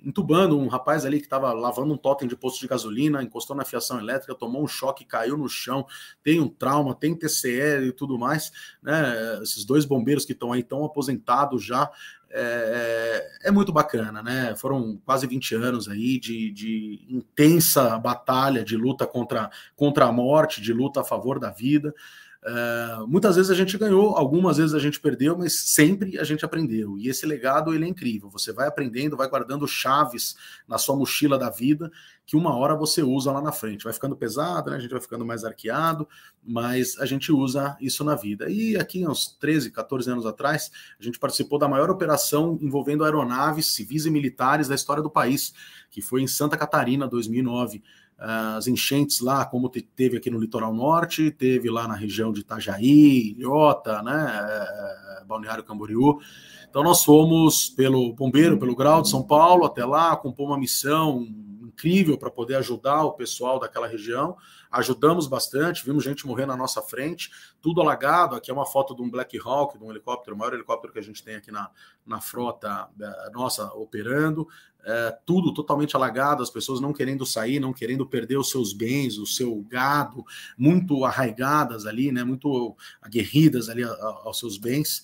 entubando um rapaz ali que estava lavando um totem de posto de gasolina, encostou na fiação elétrica, tomou um choque, caiu no chão, tem um trauma, tem TCE e tudo mais, né? Esses dois bombeiros que estão aí tão aposentados já. É, é, é, muito bacana, né? Foram quase 20 anos aí de, de intensa batalha, de luta contra, contra a morte, de luta a favor da vida. Uh, muitas vezes a gente ganhou, algumas vezes a gente perdeu, mas sempre a gente aprendeu. E esse legado ele é incrível. Você vai aprendendo, vai guardando chaves na sua mochila da vida que uma hora você usa lá na frente. Vai ficando pesado, né? a gente vai ficando mais arqueado, mas a gente usa isso na vida. E aqui, uns 13, 14 anos atrás, a gente participou da maior operação envolvendo aeronaves civis e militares da história do país, que foi em Santa Catarina, 2009 as enchentes lá, como teve aqui no litoral norte, teve lá na região de Itajaí, Ilhota, né, é, Balneário Camboriú. Então nós fomos pelo bombeiro, pelo grau de São Paulo até lá, compor uma missão incrível para poder ajudar o pessoal daquela região. Ajudamos bastante, vimos gente morrer na nossa frente, tudo alagado. Aqui é uma foto de um Black Hawk, de um helicóptero, o maior helicóptero que a gente tem aqui na, na frota é, nossa operando é, tudo totalmente alagado, as pessoas não querendo sair, não querendo perder os seus bens, o seu gado, muito arraigadas ali, né, muito aguerridas ali aos seus bens.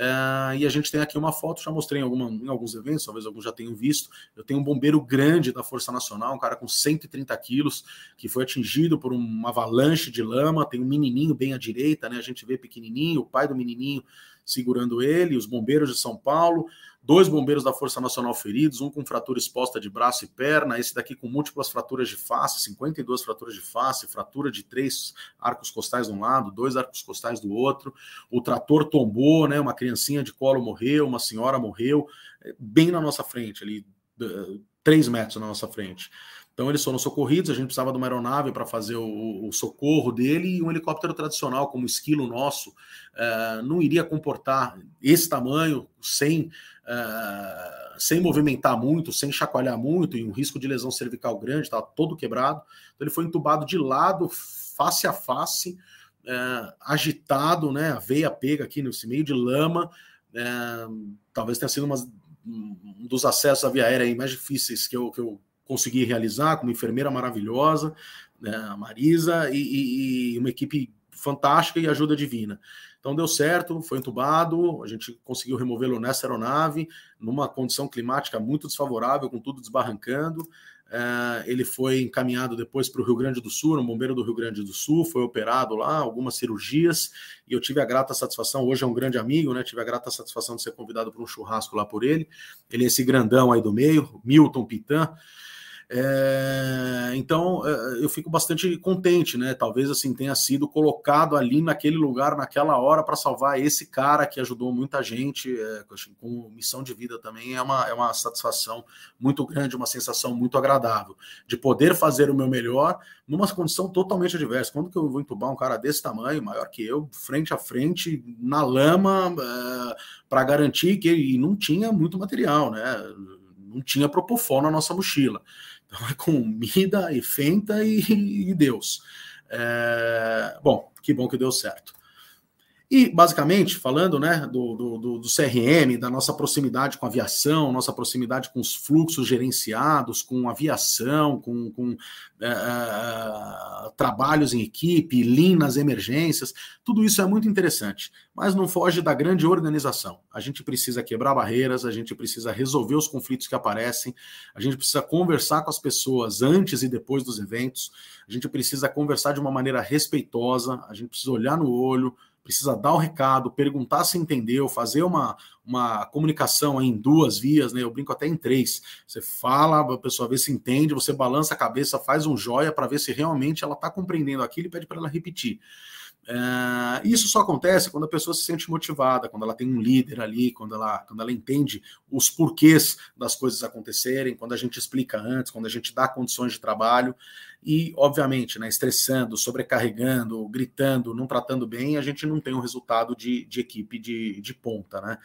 É, e a gente tem aqui uma foto, já mostrei em, alguma, em, alguns eventos, talvez alguns já tenham visto. Eu tenho um bombeiro grande da Força Nacional, um cara com 130 quilos, que foi atingido por uma avalanche de lama. Tem um menininho bem à direita, né? A gente vê pequenininho, o pai do menininho segurando ele, os bombeiros de São Paulo dois bombeiros da Força Nacional feridos, um com fratura exposta de braço e perna, esse daqui com múltiplas fraturas de face, 52 fraturas de face, fratura de três arcos costais de um lado, dois arcos costais do outro. O trator tombou, né? Uma criancinha de colo morreu, uma senhora morreu, é, bem na nossa frente, ali, três metros na nossa frente. Então eles foram socorridos, a gente precisava de uma aeronave para fazer o, o, socorro dele e um helicóptero tradicional, como o esquilo nosso, uh, não iria comportar esse tamanho sem, uh, sem movimentar muito, sem chacoalhar muito e um risco de lesão cervical grande, estava todo quebrado. Então ele foi entubado de lado, face a face, uh, agitado, né, a veia pega aqui nesse meio de lama. talvez tenha sido uma, um dos acessos à via aérea mais difíceis que eu, que eu consegui realizar com uma enfermeira maravilhosa, né, a Marisa, e, e, uma equipe fantástica e ajuda divina. Então deu certo, foi entubado, a gente conseguiu removê-lo nessa aeronave, numa condição climática muito desfavorável, com tudo desbarrancando. Uh, ele foi encaminhado depois para o Rio Grande do Sul, um bombeiro do Rio Grande do Sul, foi operado lá, algumas cirurgias, e eu tive a grata satisfação, hoje é um grande amigo, né? Tive a grata satisfação de ser convidado para um churrasco lá por ele. Ele é esse grandão aí do meio, Milton Pitan. É, então é, eu fico bastante contente, né? Talvez assim tenha sido colocado ali naquele lugar, naquela hora, para salvar esse cara que ajudou muita gente é, com missão de vida também. É uma, é uma satisfação muito grande, uma sensação muito agradável de poder fazer o meu melhor numa condição totalmente adversa. Quando que eu vou entubar um cara desse tamanho, maior que eu, frente a frente, na lama, é, para garantir que e não tinha muito material, né? Não tinha propofol na nossa mochila. Então é comida e fenta e, e Deus. É, bom, que bom que deu certo. E, basicamente, falando né, do, do, do, CRM, da nossa proximidade com a aviação, nossa proximidade com os fluxos gerenciados, com aviação, com, com é, é, trabalhos em equipe, lean nas emergências, tudo isso é muito interessante, mas não foge da grande organização. A gente precisa quebrar barreiras, a gente precisa resolver os conflitos que aparecem, a gente precisa conversar com as pessoas antes e depois dos eventos, a gente precisa conversar de uma maneira respeitosa, a gente precisa olhar no olho, precisa dar o recado, perguntar se entendeu, fazer uma, uma comunicação em duas vias, né? Eu brinco até em três. Você fala, a pessoa vê se entende, você balança a cabeça, faz um joia para ver se realmente ela está compreendendo aquilo e pede para ela repetir. É, isso só acontece quando a pessoa se sente motivada, quando ela tem um líder ali, quando ela, quando ela entende os porquês das coisas acontecerem, quando a gente explica antes, quando a gente dá condições de trabalho e, obviamente, né, estressando, sobrecarregando, gritando, não tratando bem, a gente não tem um resultado de, de equipe de, de ponta, né?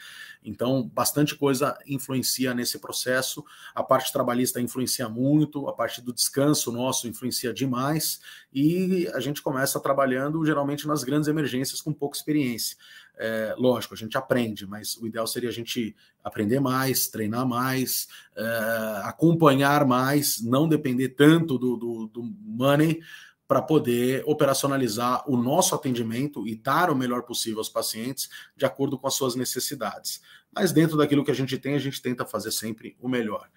Então, bastante coisa influencia nesse processo. A parte trabalhista influencia muito, a parte do descanso nosso influencia demais, e a gente começa trabalhando geralmente nas grandes emergências com pouca experiência. É, lógico, a gente aprende, mas o ideal seria a gente aprender mais, treinar mais, é, acompanhar mais, não depender tanto do, do, do money para poder operacionalizar o nosso atendimento e dar o melhor possível aos pacientes de acordo com as suas necessidades. Mas dentro daquilo que a gente tem, a gente tenta fazer sempre o melhor.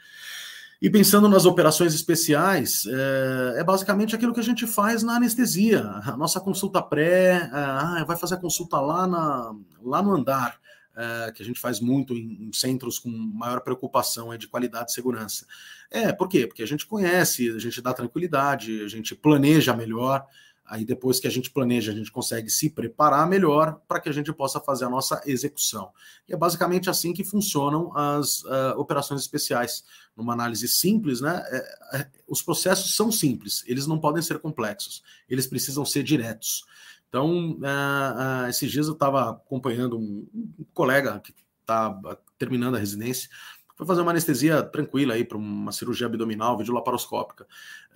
E pensando nas operações especiais, é, é, basicamente aquilo que a gente faz na anestesia. A nossa consulta pré, é, ah, vai fazer a consulta lá, na, lá no andar, é, que a gente faz muito em, em, centros com maior preocupação é, de qualidade e segurança. É, por quê? Porque a gente conhece, a gente dá tranquilidade, a gente planeja melhor. Aí depois que a gente planeja, a gente consegue se preparar melhor para que a gente possa fazer a nossa execução. E é basicamente assim que funcionam as uh, operações especiais. Numa análise simples, né? É, é, os processos são simples, eles não podem ser complexos, eles precisam ser diretos. Então, uh, uh, esses dias eu estava acompanhando um, um colega que está terminando a residência foi fazer uma anestesia tranquila aí para uma cirurgia abdominal, videolaparoscópica.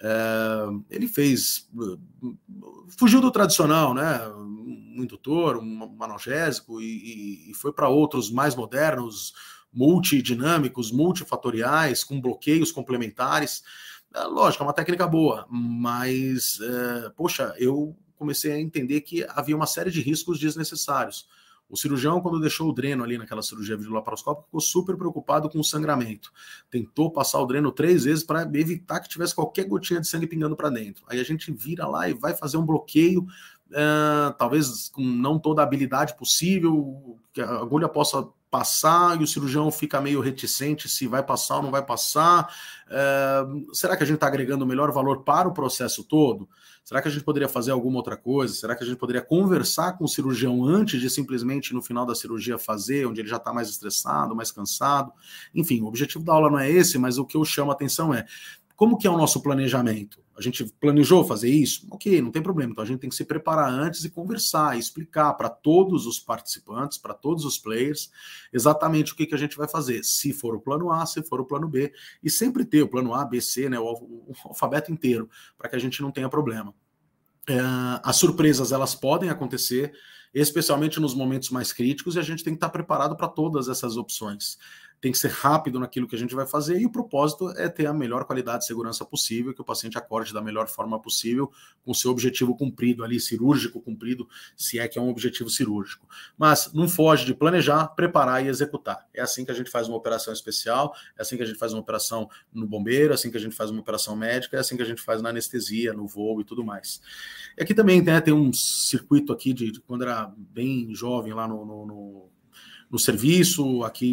É, ele fez, fugiu do tradicional, né? Um indutor, um analgésico e, e foi para outros mais modernos, multidinâmicos, multifatoriais, com bloqueios complementares. É, lógico, é uma técnica boa, mas, é, poxa, eu comecei a entender que havia uma série de riscos desnecessários. O cirurgião, quando deixou o dreno ali naquela cirurgia videolaparoscópica, ficou super preocupado com o sangramento. Tentou passar o dreno três vezes para evitar que tivesse qualquer gotinha de sangue pingando para dentro. Aí a gente vira lá e vai fazer um bloqueio, uh, talvez com não toda a habilidade possível, que a agulha possa passar e o cirurgião fica meio reticente se vai passar ou não vai passar. Uh, será que a gente está agregando melhor valor para o processo todo? Será que a gente poderia fazer alguma outra coisa? Será que a gente poderia conversar com o cirurgião antes de simplesmente no final da cirurgia fazer, onde ele já está mais estressado, mais cansado? Enfim, o objetivo da aula não é esse, mas o que eu chamo a atenção é como que é o nosso planejamento? A gente planejou fazer isso? Ok, não tem problema. Então a gente tem que se preparar antes e conversar, explicar para todos os participantes, para todos os players, exatamente o que, que a gente vai fazer. Se for o plano A, se for o plano B. E sempre ter o plano A, B, C, né, o, o alfabeto inteiro, para que a gente não tenha problema. É, as surpresas elas podem acontecer, especialmente nos momentos mais críticos, e a gente tem que estar preparado para todas essas opções tem que ser rápido naquilo que a gente vai fazer e o propósito é ter a melhor qualidade de segurança possível, que o paciente acorde da melhor forma possível, com o seu objetivo cumprido ali, cirúrgico cumprido, se é que é um objetivo cirúrgico. Mas não foge de planejar, preparar e executar. É assim que a gente faz uma operação especial, é assim que a gente faz uma operação no bombeiro, é assim que a gente faz uma operação médica, é assim que a gente faz na anestesia, no voo e tudo mais. E aqui também né, tem um circuito aqui de, de quando era bem jovem lá no, no, no no serviço, aqui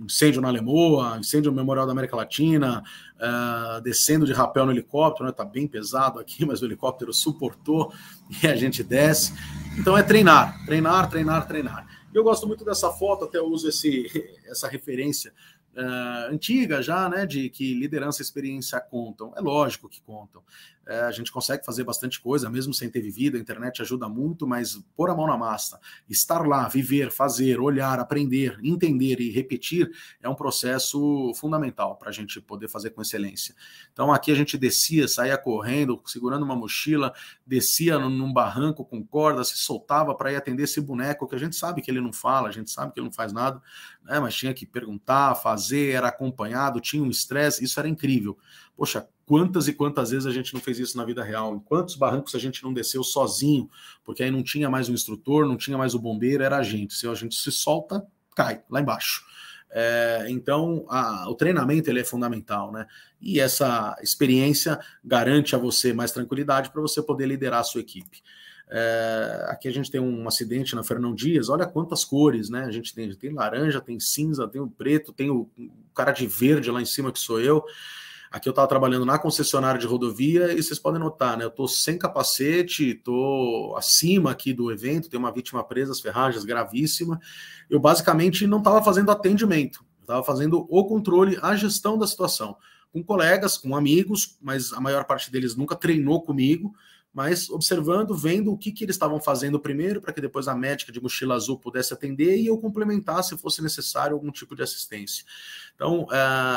incêndio na Lemoa, incêndio no Memorial da América Latina, uh, descendo de rapel no helicóptero, né? Tá bem pesado aqui, mas o helicóptero suportou e a gente desce. Então é treinar, treinar, treinar, treinar. Eu gosto muito dessa foto, até uso esse, essa referência uh, antiga já, né, de que liderança e experiência contam. É lógico que contam. É, a gente consegue fazer bastante coisa, mesmo sem ter vivido, a internet ajuda muito, mas pôr a mão na massa, estar lá, viver, fazer, olhar, aprender, entender e repetir é um processo fundamental para a gente poder fazer com excelência. Então aqui a gente descia, saía correndo, segurando uma mochila, descia num barranco com corda, se soltava para ir atender esse boneco, que a gente sabe que ele não fala, a gente sabe que ele não faz nada, né, mas tinha que perguntar, fazer, era acompanhado, tinha um estresse, isso era incrível. Poxa, quantas e quantas vezes a gente não fez isso na vida real? Em quantos barrancos a gente não desceu sozinho? Porque aí não tinha mais o instrutor, não tinha mais o bombeiro, era a gente. Se a gente se solta, cai lá embaixo. É, então, a, o treinamento ele é fundamental, né? E essa experiência garante a você mais tranquilidade para você poder liderar a sua equipe. É, aqui a gente tem um acidente na Fernão Dias, olha quantas cores, né? A gente tem, tem laranja, tem cinza, tem o preto, tem o, o cara de verde lá em cima que sou eu. Aqui eu estava trabalhando na concessionária de rodovia e vocês podem notar, né? Eu estou sem capacete, estou acima aqui do evento, tem uma vítima presa, as ferragens gravíssima. Eu basicamente não estava fazendo atendimento, estava fazendo o controle, a gestão da situação. Com colegas, com amigos, mas a maior parte deles nunca treinou comigo, mas observando, vendo o que, que eles estavam fazendo primeiro, para que depois a médica de mochila azul pudesse atender e eu complementar se fosse necessário algum tipo de assistência. Então,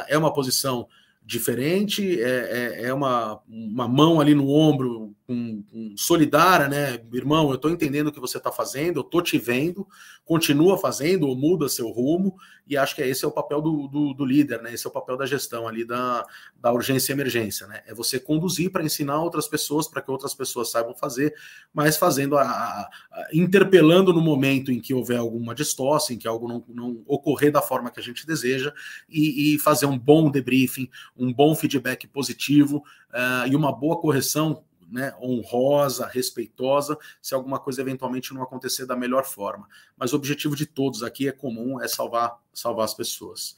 é uma posição diferente, é, é, é, uma, uma mão ali no ombro com, com solidária, né? Irmão, eu estou entendendo o que você está fazendo, eu estou te vendo, continua fazendo ou muda seu rumo, e acho que esse é o papel do, do, do líder, né? Esse é o papel da gestão ali da, da urgência e emergência, né? É você conduzir para ensinar outras pessoas, para que outras pessoas saibam fazer, mas fazendo a, a, a, interpelando no momento em que houver alguma distorce, em que algo não, não ocorrer da forma que a gente deseja, e, e fazer um bom debriefing, um bom feedback positivo uh, e uma boa correção né, honrosa, respeitosa, se alguma coisa eventualmente não acontecer da melhor forma. Mas o objetivo de todos aqui é comum, é salvar, salvar as pessoas.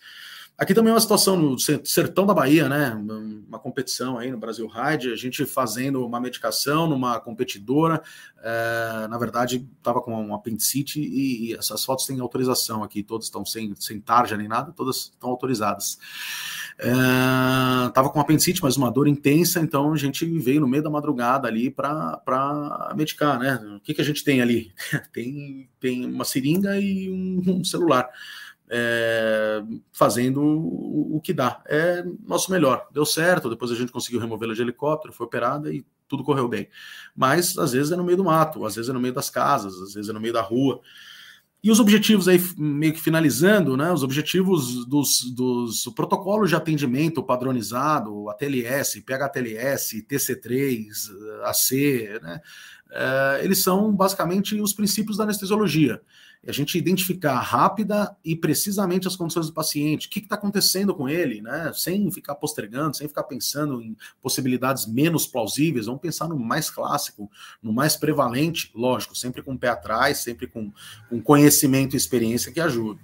Aqui também é uma situação no sertão da Bahia, né? Uma competição aí no Brasil Ride, a gente fazendo uma medicação numa competidora. É, na verdade, estava com um apendicite e, e, essas fotos têm autorização aqui, todas estão sem, sem tarja nem nada, todas estão autorizadas. É, tava com apendicite, mas uma dor intensa, então a gente veio no meio da madrugada ali para medicar, né? O que, que a gente tem ali? tem, tem uma seringa e um, um celular é, fazendo o, o, que dá. É nosso melhor. Deu certo, depois a gente conseguiu removê-la de helicóptero, foi operada e tudo correu bem. Mas às vezes é no meio do mato, às vezes é no meio das casas, às vezes é no meio da rua. E os objetivos aí, meio que finalizando, né? Os objetivos dos, dos protocolos de atendimento padronizado, ATLS, PHTLS, TC3, AC, né? É, eles são basicamente os princípios da anestesiologia a gente identificar rápida e precisamente as condições do paciente, o que está acontecendo com ele, né? Sem ficar postergando, sem ficar pensando em possibilidades menos plausíveis, vamos pensar no mais clássico, no mais prevalente, lógico, sempre com o pé atrás, sempre com, com conhecimento e experiência que ajuda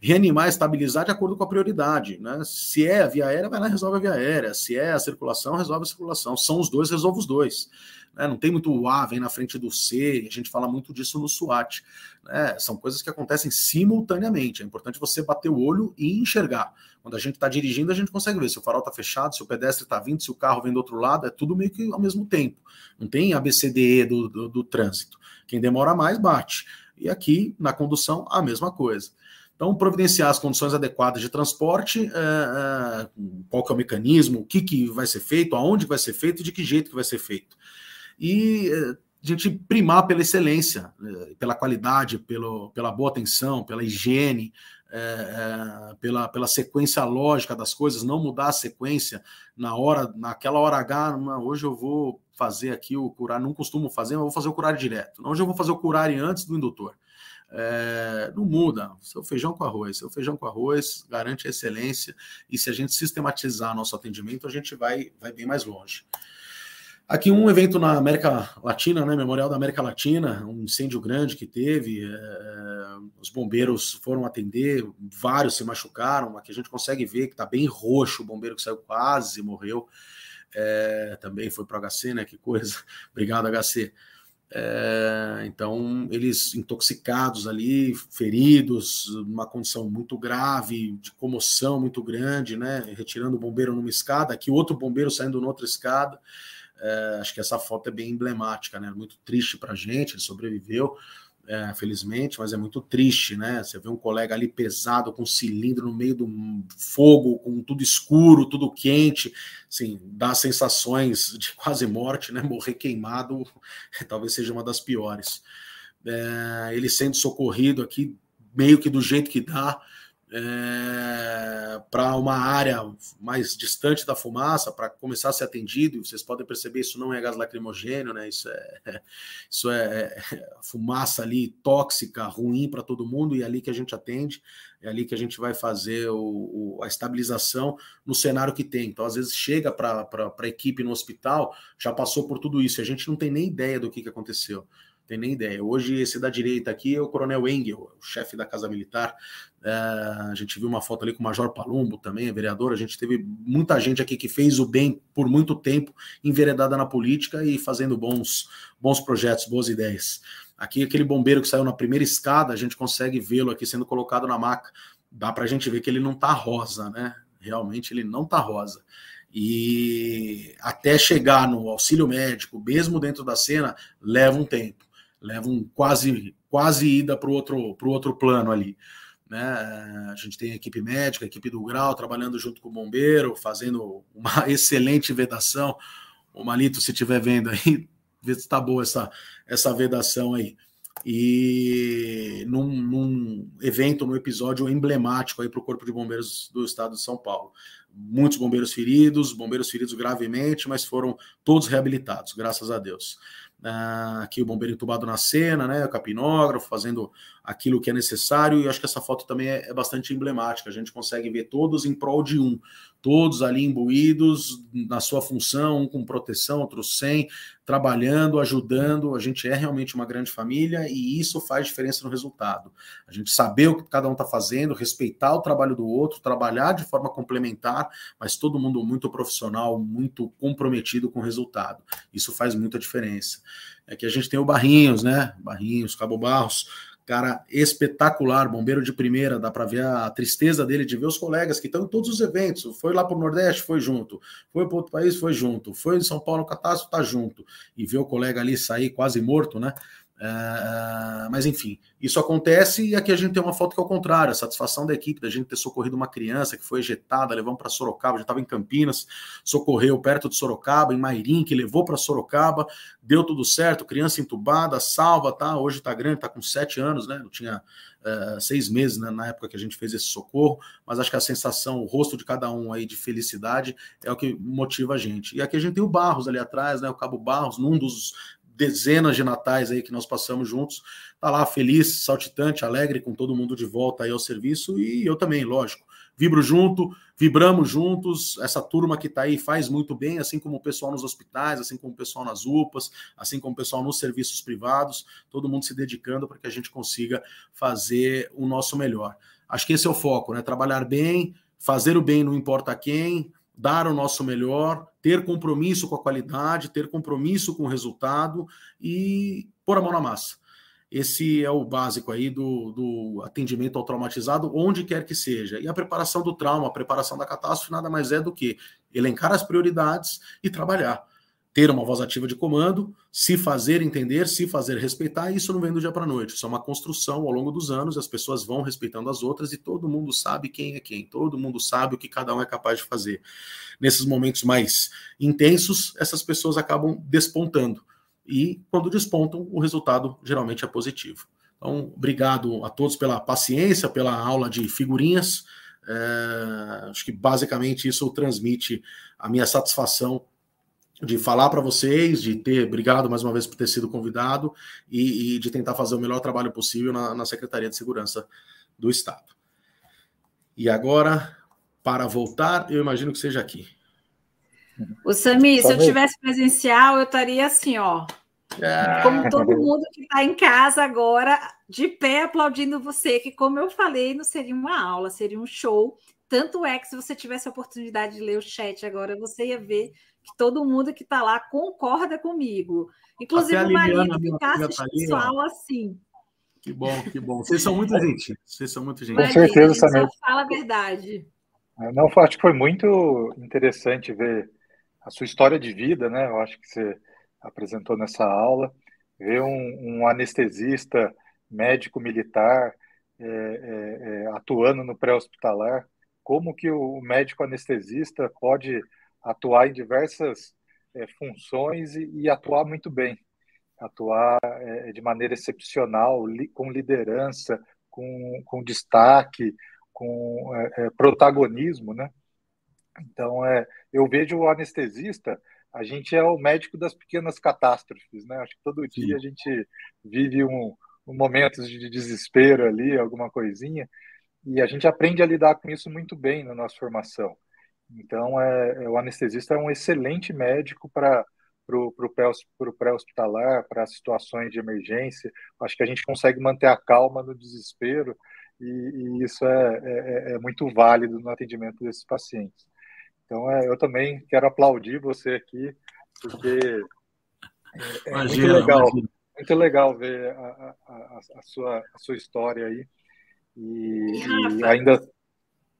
reanimar, estabilizar de acordo com a prioridade. Né? Se é a via aérea, vai lá e resolve a via aérea. Se é a circulação, resolve a circulação. São os dois, resolve os dois. Né? Não tem muito o A, vem na frente do C, a gente fala muito disso no SWAT. Né? São coisas que acontecem simultaneamente. É importante você bater o olho e enxergar. Quando a gente está dirigindo, a gente consegue ver se o farol está fechado, se o pedestre está vindo, se o carro vem do outro lado, é tudo meio que ao mesmo tempo. Não tem ABCDE do, do, do trânsito. Quem demora mais, bate. E aqui, na condução, a mesma coisa. Então, providenciar as condições adequadas de transporte, é, é, qual que é o mecanismo, o que, que vai ser feito, aonde vai ser feito de que jeito que vai ser feito e eh, a gente primar pela excelência, pela qualidade, pelo, pela boa atenção, pela higiene, é, é, pela, pela sequência lógica das coisas, não mudar a sequência na hora, naquela hora H, hoje eu vou fazer aqui o curar, não costumo fazer, mas vou fazer o curar direto. Hoje eu vou fazer o curar antes do indutor. É, não muda. Seu feijão com arroz, seu feijão com arroz garante excelência e se a gente sistematizar nosso atendimento, a gente vai, vai bem mais longe. Aqui um evento na América Latina, né, Memorial da América Latina, um incêndio grande que teve, é, os bombeiros foram atender, vários se machucaram, aqui a gente consegue ver que está bem roxo, o bombeiro que saiu quase morreu, é, também foi para o HC, né, que coisa, obrigado HC. É, então, eles intoxicados ali, feridos, uma condição muito grave, de comoção muito grande, né? Retirando o bombeiro numa escada, aqui outro bombeiro saindo noutra escada. É, acho que essa foto é bem emblemática, né? Muito triste para a gente, ele sobreviveu, é, felizmente, mas é muito triste, né? Você vê um colega ali pesado, com um cilindro no meio do fogo, com tudo escuro, tudo quente, assim, dá sensações de quase morte, né? Morrer queimado talvez seja uma das piores. É, ele sendo socorrido aqui, meio que do jeito que dá, é, para uma área mais distante da fumaça, para começar a ser atendido. Vocês podem perceber, isso não é gás lacrimogênio, né? Isso é, isso é, é fumaça ali tóxica, ruim para todo mundo, e é ali que a gente atende, é ali que a gente vai fazer o, o, a estabilização no cenário que tem. Então, às vezes, chega para a equipe no hospital, já passou por tudo isso, e a gente não tem nem ideia do que, que aconteceu tem nem ideia. Hoje, esse da direita aqui é o Coronel Engel, o chefe da Casa Militar. É, a gente viu uma foto ali com o Major Palumbo também, vereador. A gente teve muita gente aqui que fez o bem por muito tempo, enveredada na política e fazendo bons, bons projetos, boas ideias. Aqui, aquele bombeiro que saiu na primeira escada, a gente consegue vê-lo aqui sendo colocado na maca. Dá para a gente ver que ele não tá rosa, né? Realmente ele não tá rosa. E até chegar no auxílio médico, mesmo dentro da cena, leva um tempo leva um quase, quase ida para o outro, outro plano ali. Né? A gente tem a equipe médica, a equipe do Grau trabalhando junto com o bombeiro, fazendo uma excelente vedação. O Malito, se estiver vendo aí, vê se está boa essa, essa vedação aí. E num, num evento, num episódio emblemático aí para o Corpo de Bombeiros do Estado de São Paulo. Muitos bombeiros feridos, bombeiros feridos gravemente, mas foram todos reabilitados, graças a Deus. Uh, aqui o bombeiro entubado na cena, né? O capinógrafo fazendo aquilo que é necessário, e acho que essa foto também é, é, bastante emblemática. A gente consegue ver todos em prol de um, todos ali imbuídos na sua função, um com proteção, outro sem, trabalhando, ajudando. A gente é realmente uma grande família e isso faz diferença no resultado. A gente saber o que cada um está fazendo, respeitar o trabalho do outro, trabalhar de forma complementar, mas todo mundo muito profissional, muito comprometido com o resultado. Isso faz muita diferença. É que a gente tem o Barrinhos, né? Barrinhos, Cabo Barros, cara espetacular, bombeiro de primeira, dá para ver a tristeza dele de ver os colegas que estão em todos os eventos. Foi lá para o Nordeste, foi junto. Foi para outro país, foi junto. Foi em São Paulo, catástrofe, tá junto. E ver o colega ali sair quase morto, né? Uh, mas enfim, isso acontece e aqui a gente tem uma foto que é o contrário, a satisfação da equipe, da gente ter socorrido uma criança que foi ejetada, levamos para Sorocaba, já estava em Campinas, socorreu perto de Sorocaba, em Mairim, que levou para Sorocaba, deu tudo certo, criança entubada, salva, tá? Hoje está grande, está com sete anos, né? Não tinha uh, seis meses né, na época que a gente fez esse socorro, mas acho que a sensação, o rosto de cada um aí de felicidade é o que motiva a gente. E aqui a gente tem o Barros ali atrás, né? O Cabo Barros, num dos dezenas de natais aí que nós passamos juntos, tá lá feliz, saltitante, alegre com todo mundo de volta aí ao serviço e eu também, lógico. Vibro junto, vibramos juntos. Essa turma que está aí faz muito bem, assim como o pessoal nos hospitais, assim como o pessoal nas UPAs, assim como o pessoal nos serviços privados, todo mundo se dedicando para que a gente consiga fazer o nosso melhor. Acho que esse é o foco, né? Trabalhar bem, fazer o bem não importa quem, dar o nosso melhor, ter compromisso com a qualidade, ter compromisso com o resultado e pôr a mão na massa. Esse é o básico aí do, do atendimento ao traumatizado, onde quer que seja. E a preparação do trauma, a preparação da catástrofe, nada mais é do que elencar as prioridades e trabalhar ter uma voz ativa de comando, se fazer entender, se fazer respeitar, e isso não vem do dia para a noite. Isso é uma construção ao longo dos anos, as pessoas vão respeitando as outras e todo mundo sabe quem é quem, todo mundo sabe o que cada um é capaz de fazer. Nesses momentos mais intensos, essas pessoas acabam despontando. E quando despontam, o resultado geralmente é positivo. Então, obrigado a todos pela paciência, pela aula de figurinhas. É, acho que basicamente isso transmite a minha satisfação de falar para vocês, de ter, obrigado mais uma vez por ter sido convidado e, e de tentar fazer o melhor trabalho possível na, na, Secretaria de Segurança do Estado. E agora, para voltar, eu imagino que seja aqui. O Sami, se eu tivesse presencial, eu estaria assim, ó. É. Como todo mundo que está em casa agora, de pé aplaudindo você, que, como eu falei, não seria uma aula, seria um show. Tanto é que se você tivesse a oportunidade de ler o chat agora, você ia ver que todo mundo que está lá concorda comigo. Inclusive o marido ficasse pessoal assim. Que bom, que bom. Vocês são muito gentis. Vocês são muito gentis. Com certeza, Samir. Fala a verdade. É, não, acho que foi muito interessante ver a sua história de vida, né? Eu acho que você apresentou nessa aula, ver um, um anestesista, médico militar, é, é, é atuando no pré-hospitalar, como que o médico anestesista pode atuar em diversas é, funções e, e, atuar muito bem, atuar é, de maneira excepcional, li, com liderança, com, com destaque, com protagonismo, né? Então, é, eu vejo o anestesista, a gente é o médico das pequenas catástrofes, né? Acho que todo Sim. dia a gente vive um, um momentos de desespero ali, alguma coisinha, e a gente aprende a lidar com isso muito bem na nossa formação. Então, é, é o anestesista é um excelente médico para o pré-hospitalar, para situações de emergência. Acho que a gente consegue manter a calma no desespero, e, e isso é, é, é muito válido no atendimento desses pacientes. Então, é, eu também quero aplaudir você aqui, porque é, é imagina, muito legal, imagina. muito legal ver a, a, a, sua, a sua história aí. E, e ainda.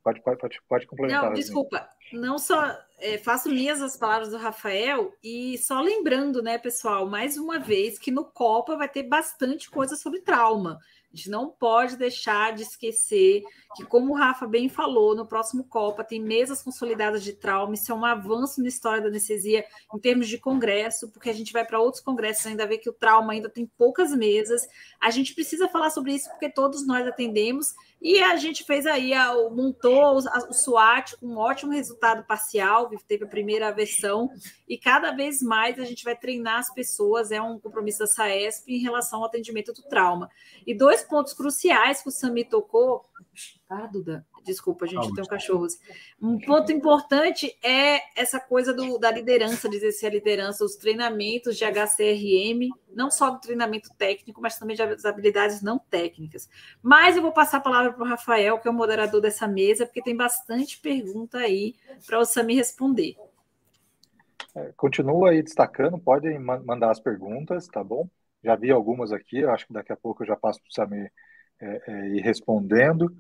Pode, pode, pode, pode complementar. Não, desculpa. Não só é, faço minhas as palavras do Rafael e só lembrando, né, pessoal, mais uma vez que no Copa vai ter bastante coisa sobre trauma. A gente não pode deixar de esquecer que, como o Rafa bem falou, no próximo Copa tem mesas consolidadas de trauma. Isso é um avanço na história da anestesia em termos de congresso, porque a gente vai para outros congressos ainda ver que o trauma ainda tem poucas mesas. A gente precisa falar sobre isso porque todos nós atendemos e a gente fez aí, montou o SWAT com um ótimo resultado parcial, teve a primeira versão, e cada vez mais a gente vai treinar as pessoas, é um compromisso da SAESP em relação ao atendimento do trauma. E dois pontos cruciais que o Sami tocou. Ah, Duda, Desculpa, a gente tem um cachorro. Um ponto importante é essa coisa do, da liderança, de exercer a liderança, os treinamentos de HCRM, não só do treinamento técnico, mas também das habilidades não técnicas. Mas eu vou passar a palavra para o Rafael, que é o moderador dessa mesa, porque tem bastante pergunta aí para o Sami responder. É, continua aí destacando, podem mandar as perguntas, tá bom? Já vi algumas aqui, acho que daqui a pouco eu já passo para o Sami é, é, ir respondendo.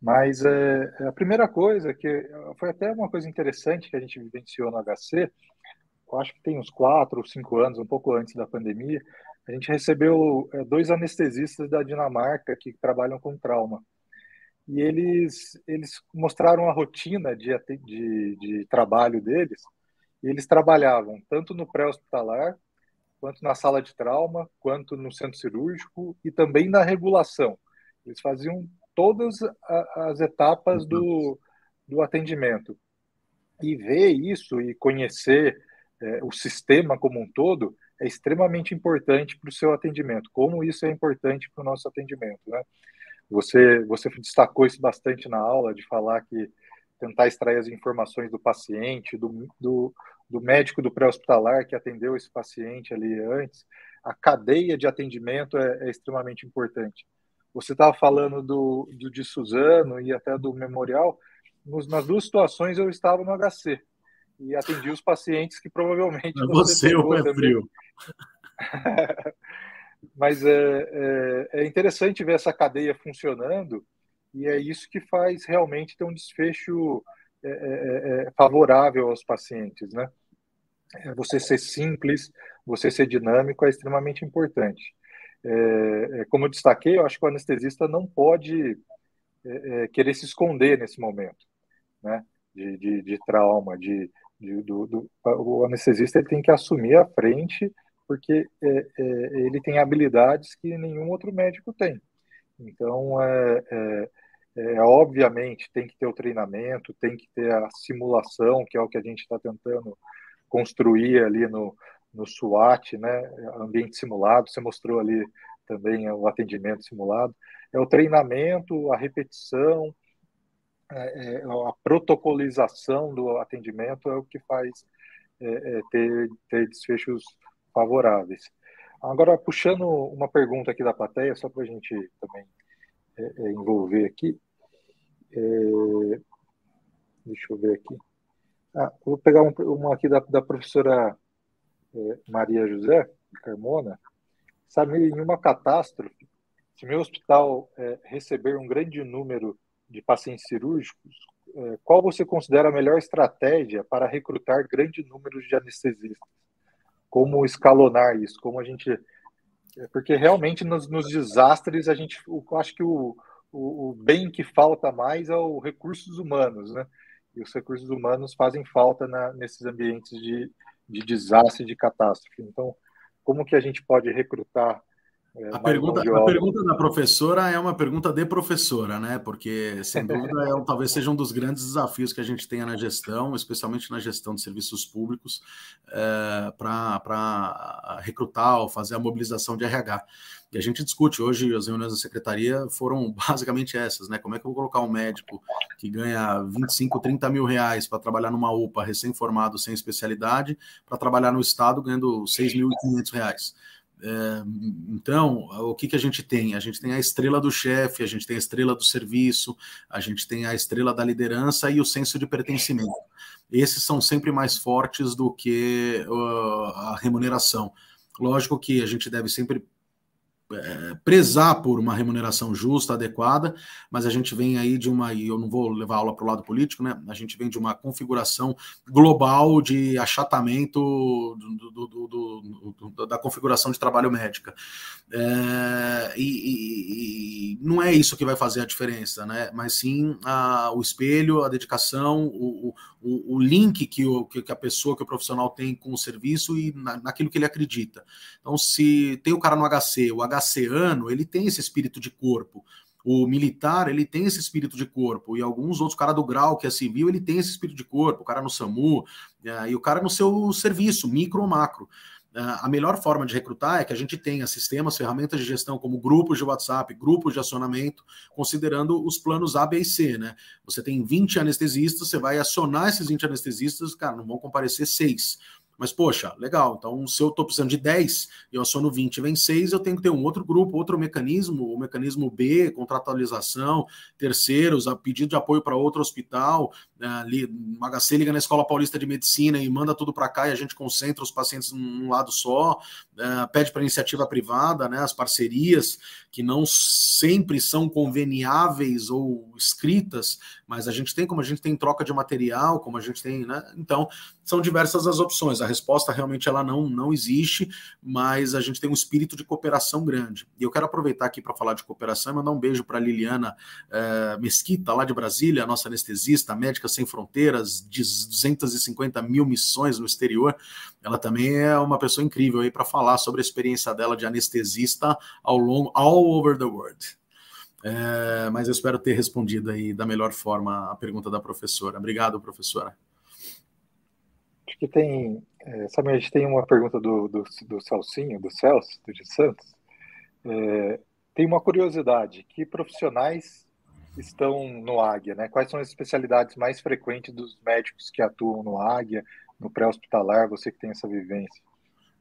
Mas é, é, a primeira coisa que foi até uma coisa interessante que a gente vivenciou no HC, eu acho que tem uns quatro ou cinco anos, um pouco antes da pandemia, a gente recebeu é, dois anestesistas da Dinamarca que trabalham com trauma. E eles, eles mostraram a rotina de, de, de trabalho deles, e eles trabalhavam tanto no pré-hospitalar, quanto na sala de trauma, quanto no centro cirúrgico e também na regulação. Eles faziam todas as etapas do, do atendimento. E ver isso e conhecer é, o sistema como um todo é extremamente importante para o seu atendimento. Como isso é importante para o nosso atendimento, né? Você, você destacou isso bastante na aula, de falar que tentar extrair as informações do paciente, do, do, do médico do pré-hospitalar que atendeu esse paciente ali antes. A cadeia de atendimento é, é extremamente importante. Você estava falando do, do de Suzano e até do Memorial. Nos, nas duas situações eu estava no HC e atendi os pacientes que provavelmente é você, o é frio. Mas é, é, é, interessante ver essa cadeia funcionando e é isso que faz realmente ter um desfecho é, é, é favorável aos pacientes, né? Você ser simples, você ser dinâmico é extremamente importante. É, é, como eu destaquei, eu acho que o anestesista não pode é, é querer se esconder nesse momento, né? De, de, de trauma, de, de do, do, o anestesista tem que assumir a frente porque é, é, ele tem habilidades que nenhum outro médico tem. Então, é, obviamente, tem que ter o treinamento, tem que ter a simulação, que é o que a gente está tentando construir ali no, no SWAT, né, ambiente simulado, você mostrou ali também o atendimento simulado, é o treinamento, a repetição, é, é, a protocolização do atendimento é o que faz é, é, ter, ter desfechos favoráveis. Agora, puxando uma pergunta aqui da plateia, só para a gente também é, é, envolver aqui. Deixa eu ver aqui. Ah, vou pegar um, uma aqui da, da professora é, Maria José Carmona. Sabe, em uma catástrofe, se meu hospital é, receber um grande número de pacientes cirúrgicos, é, qual você considera a melhor estratégia para recrutar grande número de anestesistas? Como escalonar isso? Como a gente. Porque realmente nos, nos desastres a gente. Eu acho que o, o, o, bem que falta mais é os recursos humanos, né? E os recursos humanos fazem falta na, nesses ambientes de, de desastre, de catástrofe. Então, como que a gente pode recrutar é, a, pergunta, a pergunta da professora é uma pergunta de professora, né? Porque, sem dúvida, é, talvez seja um dos grandes desafios que a gente tenha na gestão, especialmente na gestão de serviços públicos, é, para recrutar ou fazer a mobilização de RH. E a gente discute hoje, as reuniões da secretaria foram basicamente essas, né? Como é que eu vou colocar um médico que ganha 25, 30 mil reais para trabalhar numa UPA recém-formado, sem especialidade, para trabalhar no Estado ganhando 6.500 reais? É, então, o que, que a gente tem? A gente tem a estrela do chefe, a gente tem a estrela do serviço, a gente tem a estrela da liderança e o senso de pertencimento. Esses são sempre mais fortes do que uh, a remuneração. Lógico que a gente deve sempre é, prezar por uma remuneração justa, adequada, mas a gente vem aí de uma, e eu não vou levar aula para o lado político, né? A gente vem de uma configuração global de achatamento do, do, do, da configuração de trabalho médica. É, e, e, não é isso que vai fazer a diferença, né? Mas sim a, o espelho, a dedicação, o, o, o link que, o, que a pessoa, que o profissional tem com o serviço e na, naquilo que ele acredita. Então, se tem o cara no HC, o HCano, ele tem esse espírito de corpo. O militar, ele tem esse espírito de corpo, e alguns outros, cara do grau, que é civil, ele tem esse espírito de corpo, o cara no SAMU, é, e o cara no seu serviço, micro ou macro. Ah, a melhor forma de recrutar é que a gente tenha sistemas, ferramentas de gestão como grupos de WhatsApp, grupos de acionamento, considerando os planos A, B e C, né? Você tem 20 anestesistas, você vai acionar esses 20 anestesistas, cara, não vão comparecer seis. Mas, poxa, legal. Então, se eu estou precisando de 10 e eu aciono 20 vem 6, eu tenho que ter um outro grupo, outro mecanismo, o mecanismo B, contratualização, terceiros, a pedido de apoio para outro hospital. Né, HC liga na Escola Paulista de Medicina e manda tudo para cá e a gente concentra os pacientes num lado só, né, pede para iniciativa privada, né, as parcerias, que não sempre são conveniáveis ou escritas, mas a gente tem, como a gente tem troca de material, como a gente tem, né? Então, são diversas as opções. A resposta realmente ela não, não existe, mas a gente tem um espírito de cooperação grande. E eu quero aproveitar aqui para falar de cooperação e mandar um beijo para Liliana eh, Mesquita, lá de Brasília, nossa anestesista, médica sem fronteiras, de 250 mil missões no exterior. Ela também é uma pessoa incrível aí para falar sobre a experiência dela de anestesista ao longo, all over the world. É, mas eu espero ter respondido aí da melhor forma a pergunta da professora. Obrigado, professora. Acho que tem. É, sabe, a gente tem uma pergunta do, do, do Celcinho, do Celso, do de Santos. É, tem uma curiosidade: que profissionais estão no Águia? Né? Quais são as especialidades mais frequentes dos médicos que atuam no Águia, no pré-hospitalar? Você que tem essa vivência.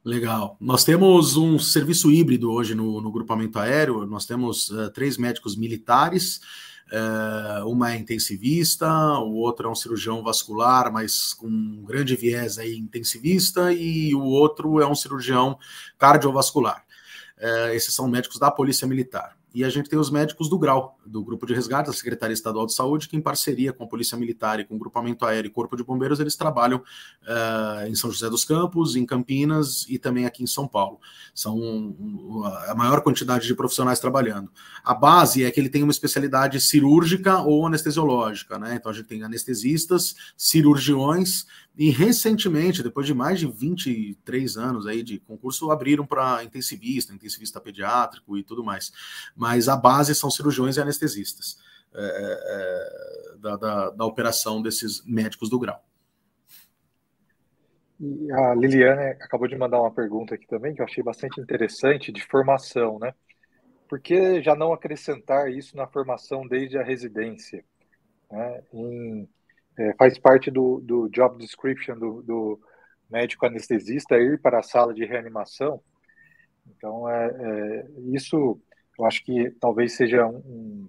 Legal. Nós temos um serviço híbrido hoje no, no grupamento aéreo. Nós temos uh, três médicos militares. Uh, uma é intensivista, o outro é um cirurgião vascular, mas com um grande viés aí intensivista, e o outro é um cirurgião cardiovascular. Uh, esses são médicos da Polícia Militar. E a gente tem os médicos do Grau, do Grupo de Resgate da Secretaria Estadual de Saúde, que em parceria com a Polícia Militar e com o Grupamento Aéreo e Corpo de Bombeiros, eles trabalham uh, em São José dos Campos, em Campinas e também aqui em São Paulo. São a maior quantidade de profissionais trabalhando. A base é que ele tem uma especialidade cirúrgica ou anestesiológica, né? Então a gente tem anestesistas, cirurgiões e recentemente, depois de mais de 23 anos aí de concurso, abriram para intensivista, intensivista pediátrico e tudo mais. Mas a base são cirurgiões e anestesistas é, é, é da, da, da operação desses médicos do grau. E a Liliane acabou de mandar uma pergunta aqui também, que eu achei bastante interessante, de formação, né? Por que já não acrescentar isso na formação desde a residência? Né? Em é, faz parte do, do job description do, do, médico anestesista ir para a sala de reanimação. Então, é, é isso eu acho que talvez seja um,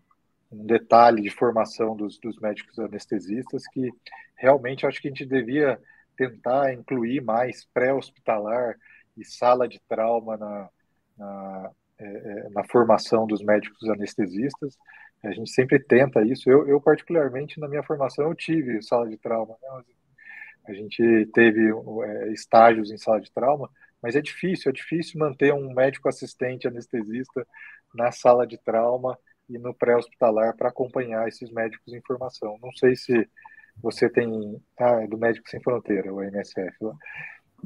um detalhe de formação dos, dos, médicos anestesistas que realmente acho que a gente devia tentar incluir mais pré-hospitalar e sala de trauma na, na, é, é na, formação dos médicos anestesistas. A gente sempre tenta isso. Eu, eu, particularmente, na minha formação, eu tive sala de trauma. Né? A gente teve é, estágios em sala de trauma, mas é difícil, é difícil manter um médico assistente anestesista na sala de trauma e no pré-hospitalar para acompanhar esses médicos em formação. Não sei se você tem. Ah, é do Médico Sem Fronteira, o MSF.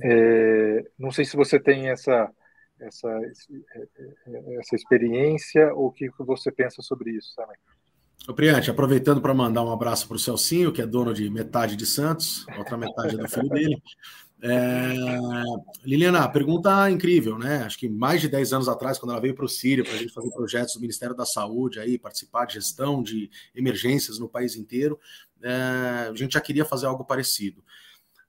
É, não sei se você tem essa, essa, essa experiência ou o que você pensa sobre isso também. Ô, Priante, aproveitando para mandar um abraço para o Celcinho, que é dono de metade de Santos, outra metade é do filho dele. É... Liliana, pergunta incrível, né? Acho que mais de 10 anos atrás, quando ela veio para o Sírio para a gente fazer projetos do Ministério da Saúde, aí, participar de gestão de emergências no país inteiro, é... a gente já queria fazer algo parecido.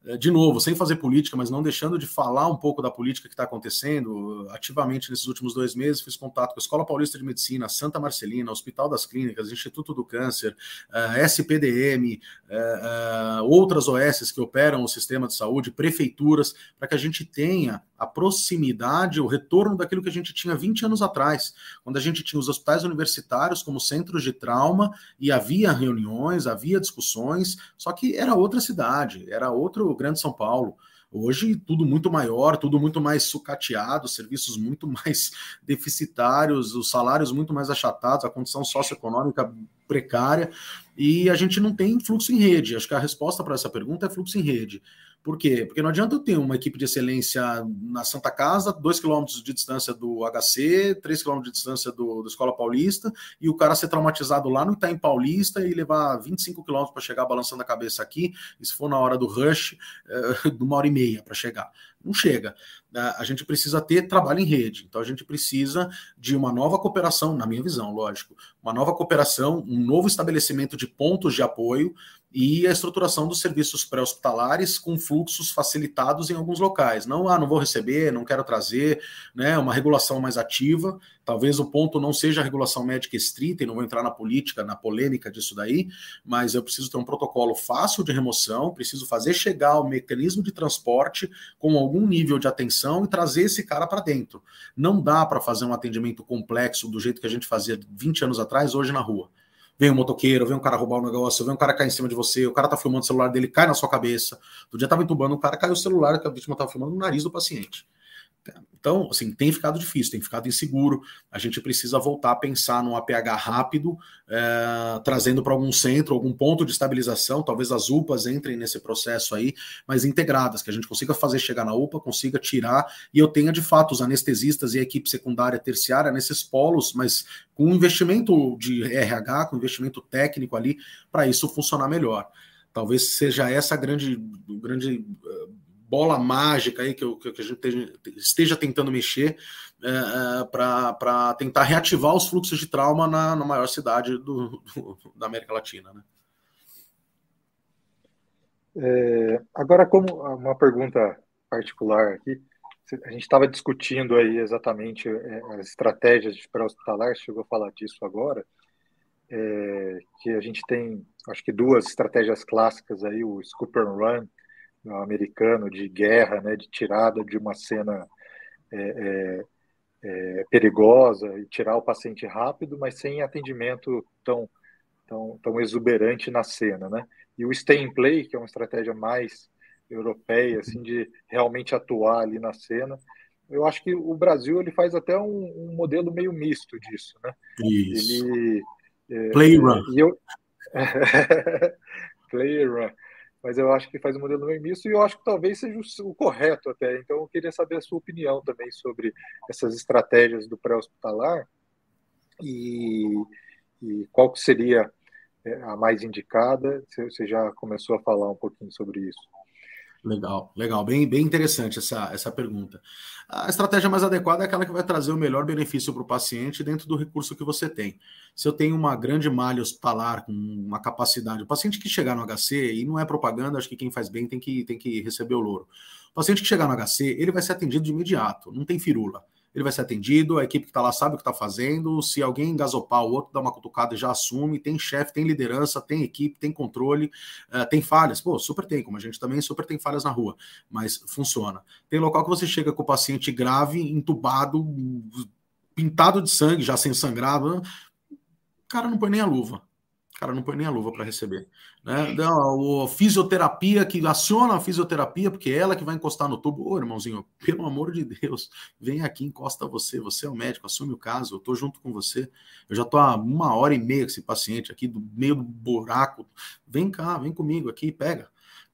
É, de novo, sem fazer política, mas não deixando de falar um pouco da política que está acontecendo, ativamente nesses últimos dois meses, fiz contato com a Escola Paulista de Medicina, Santa Marcelina, Hospital das Clínicas, Instituto do Câncer, uh, SPDM, uh, uh, outras OSs que operam o sistema de saúde, prefeituras, para que a gente tenha a proximidade, o retorno daquilo que a gente tinha 20 anos atrás, quando a gente tinha os hospitais universitários como centros de trauma e havia reuniões, havia discussões, só que era outra cidade, era outro Grande São Paulo. Hoje, tudo muito maior, tudo muito mais sucateado, serviços muito mais deficitários, os salários muito mais achatados, a condição socioeconômica precária, e a gente não tem fluxo em rede. Acho que a resposta para essa pergunta é fluxo em rede. Por quê? Porque não adianta eu ter uma equipe de excelência na Santa Casa, 2 km de distância do HC, 3 km de distância do, do, Escola Paulista, e o cara ser traumatizado lá no Itaim Paulista e levar 25 km para chegar balançando a cabeça aqui, e se for na hora do rush, é, de uma hora e meia para chegar. Não chega. Né? A gente precisa ter trabalho em rede. Então a gente precisa de uma nova cooperação, na minha visão, lógico, uma nova cooperação, um novo estabelecimento de pontos de apoio e a estruturação dos serviços pré-hospitalares com fluxos facilitados em alguns locais. Não, ah, não vou receber, não quero trazer, né? Uma regulação mais ativa. Talvez o ponto não seja a regulação médica estrita, e não vou entrar na política, na polêmica disso daí, mas eu preciso ter um protocolo fácil de remoção, preciso fazer chegar o mecanismo de transporte com algum nível de atenção e trazer esse cara para dentro. Não dá para fazer um atendimento complexo do jeito que a gente fazia 20 anos atrás, hoje na rua vem um motoqueiro, vem um cara roubar um negócio, vem um cara cair em cima de você, o cara tá filmando o celular dele, cai na sua cabeça. Do dia tava entubando, o cara caiu o celular que a vítima tava filmando no nariz do paciente. Então, assim, tem ficado difícil, tem ficado inseguro. A gente precisa voltar a pensar num APH rápido, é, trazendo para algum centro, algum ponto de estabilização. Talvez as UPAs entrem nesse processo aí, mas integradas, que a gente consiga fazer chegar na UPA, consiga tirar e eu tenha de fato os anestesistas e a equipe secundária, terciária nesses polos, mas com investimento de RH, com investimento técnico ali, para isso funcionar melhor. Talvez seja essa a grande, grande bola mágica aí que, eu, que a gente esteja tentando mexer é, é, para tentar reativar os fluxos de trauma na, na maior cidade do, do, da América Latina. Né? É, agora, como uma pergunta particular aqui, a gente estava discutindo aí exatamente é, as estratégias de pré-hospitalar, chegou a falar disso agora, é, que a gente tem, acho que duas estratégias clássicas aí, o scoop and run, americano de guerra, né, de tirada de uma cena é, é, é, perigosa e tirar o paciente rápido, mas sem atendimento tão, tão, tão exuberante na cena, né? E o stay in play, que é uma estratégia mais europeia, assim, de realmente atuar ali na cena. Eu acho que o Brasil ele faz até um, um modelo meio misto disso, né? Isso. Ele, é, play run. E eu... play run mas eu acho que faz um modelo meio misto e eu acho que talvez seja o, o, correto até. Então, eu queria saber a sua opinião também sobre essas estratégias do pré-hospitalar e, e, qual que seria é, a mais indicada. Você já começou a falar um pouquinho sobre isso. Legal, legal, bem, bem interessante essa, essa pergunta. A estratégia mais adequada é aquela que vai trazer o melhor benefício para o paciente dentro do recurso que você tem. Se eu tenho uma grande malha hospitalar com uma capacidade, o paciente que chegar no HC, e não é propaganda, acho que quem faz bem tem que, tem que receber o louro. O paciente que chegar no HC, ele vai ser atendido de imediato, não tem firula ele vai ser atendido, a equipe que está lá sabe o que está fazendo. Se alguém engasopar, o outro dá uma cutucada e já assume. Tem chefe, tem liderança, tem equipe, tem controle, uh, tem falhas. Pô, super tem, como a gente também super tem falhas na rua, mas funciona. Tem local que você chega com o paciente grave, entubado, pintado de sangue, já sem sangrar, o cara não põe nem a luva. O cara não põe nem a luva para receber. Né? Não, a fisioterapia que aciona a fisioterapia, porque é ela que vai encostar no tubo. Ô, irmãozinho, pelo amor de Deus, vem aqui, encosta você. Você é o médico, assume o caso, eu estou junto com você. Eu já estou há uma hora e meia com esse paciente aqui, do meio do buraco. Vem cá, vem comigo aqui, pega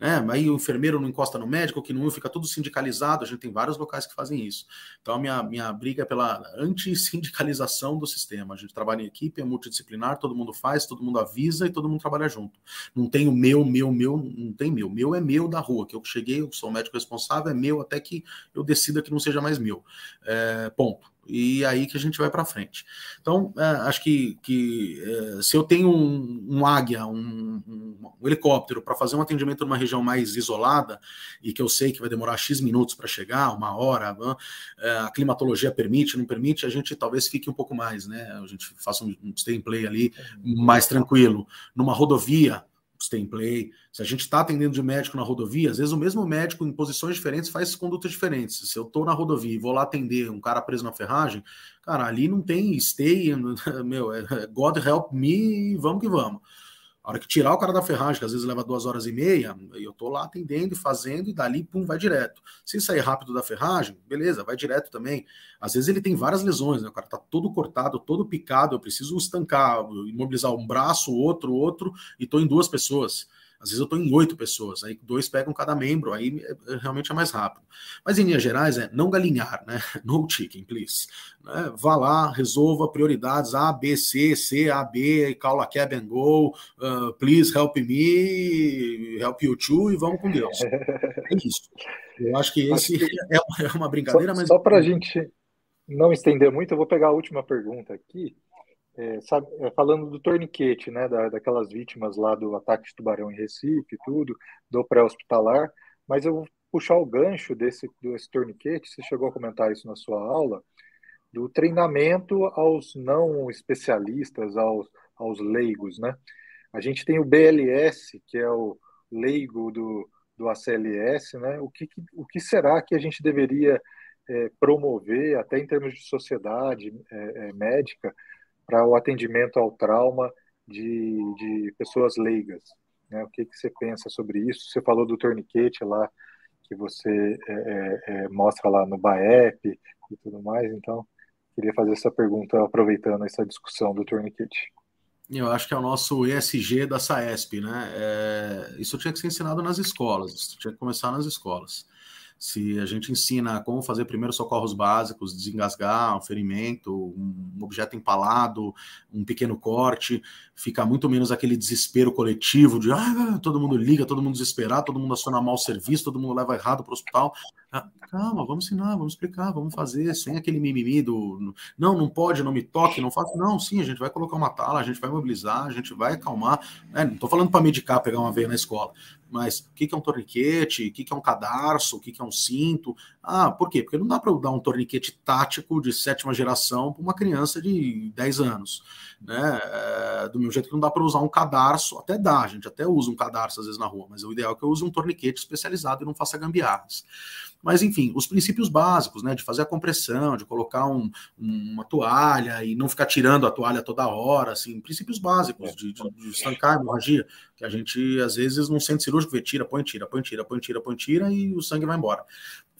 né? Aí o enfermeiro não encosta no médico, que não fica tudo sindicalizado. A gente tem vários locais que fazem isso. Então, a minha, minha briga é pela anti-sindicalização do sistema. A gente trabalha em equipe, é multidisciplinar, todo mundo faz, todo mundo avisa e todo mundo trabalha junto. Não tem o meu, meu, meu, não tem meu. Meu é meu da rua, que eu cheguei, eu sou o médico responsável, é meu até que eu decida que não seja mais meu. É, ponto e aí que a gente vai para frente. Então, é, acho que, que é, se eu tenho um, um águia, um, um, um helicóptero para fazer um atendimento numa região mais isolada e que eu sei que vai demorar X minutos para chegar, uma hora, é, a climatologia permite, não permite, a gente talvez fique um pouco mais, né? A gente faça um, um stay play ali mais tranquilo. Numa rodovia, stay play. Se a gente está atendendo de médico na rodovia, às vezes o mesmo médico em posições diferentes faz condutas diferentes. Se eu estou na rodovia e vou lá atender um cara preso na ferragem, cara, ali não tem stay, meu, é God help me, vamos que vamos. A hora que tirar o cara da ferragem, que às vezes leva duas horas e meia, eu tô lá atendendo e fazendo, e dali, pum, vai direto. Se sair rápido da ferragem, beleza, vai direto também. Às vezes ele tem várias lesões, né? O cara tá todo cortado, todo picado, eu preciso estancar, imobilizar um braço, outro, outro, e tô em duas pessoas. Às vezes eu estou em oito pessoas, aí dois pegam cada membro, aí é, realmente é mais rápido. Mas em linhas gerais é não galinhar, né? No chicken, please. Né? Vá lá, resolva prioridades A, B, C, C, A, B, call a cab and go, uh, please help me, help you too, e vamos com Deus. É isso. Eu acho que esse acho que... É, uma, é uma brincadeira, só, mas. Só para a gente não estender muito, eu vou pegar a última pergunta aqui. É, sabe, é, falando do torniquete, né, da, daquelas vítimas lá do ataque de tubarão em Recife, tudo, do pré-hospitalar, mas eu vou puxar o gancho desse, desse torniquete, você chegou a comentar isso na sua aula, do treinamento aos não especialistas, aos, aos leigos, né? A gente tem o BLS, que é o leigo do, do ACLS, né? O que, o que será que a gente deveria é, promover, até em termos de sociedade é, é médica, para o atendimento ao trauma de, de pessoas leigas. Né? O que, que você pensa sobre isso? Você falou do torniquete lá, que você é, é, é mostra lá no BAEP e tudo mais, então queria fazer essa pergunta aproveitando essa discussão do torniquete. Eu acho que é o nosso ESG da SAESP, né? É, isso tinha que ser ensinado nas escolas, isso tinha que começar nas escolas se a gente ensina como fazer primeiros socorros básicos, desengasgar um ferimento, um objeto empalado, um pequeno corte, fica muito menos aquele desespero coletivo de ah, todo mundo liga, todo mundo desesperado, todo mundo aciona mal o serviço, todo mundo leva errado para o hospital. Ah, calma, vamos ensinar, vamos explicar, vamos fazer, sem aquele mimimi do não, não pode, não me toque, não faça. Não, sim, a gente vai colocar uma tala, a gente vai mobilizar, a gente vai acalmar. Né? Não estou falando para medicar, pegar uma veia na escola, mas o que é um torniquete, o que é um cadarço, o que é um cinto. Ah, por quê? Porque não dá para dar um torniquete tático de sétima geração para uma criança de 10 anos. Né? É, do meu jeito que não dá para usar um cadarço, até dá, a gente até usa um cadarço às vezes na rua, mas o ideal é que eu use um torniquete especializado e não faça gambiarras. Mas, enfim, os princípios básicos, né? De fazer a compressão, de colocar um, uma toalha e não ficar tirando a toalha toda hora, assim, princípios básicos de, de, de estancar a hemorragia, que a gente às vezes não sente cirúrgico, vê, tira, põe, tira, põe, tira, põe, tira, põe, tira e o sangue vai embora.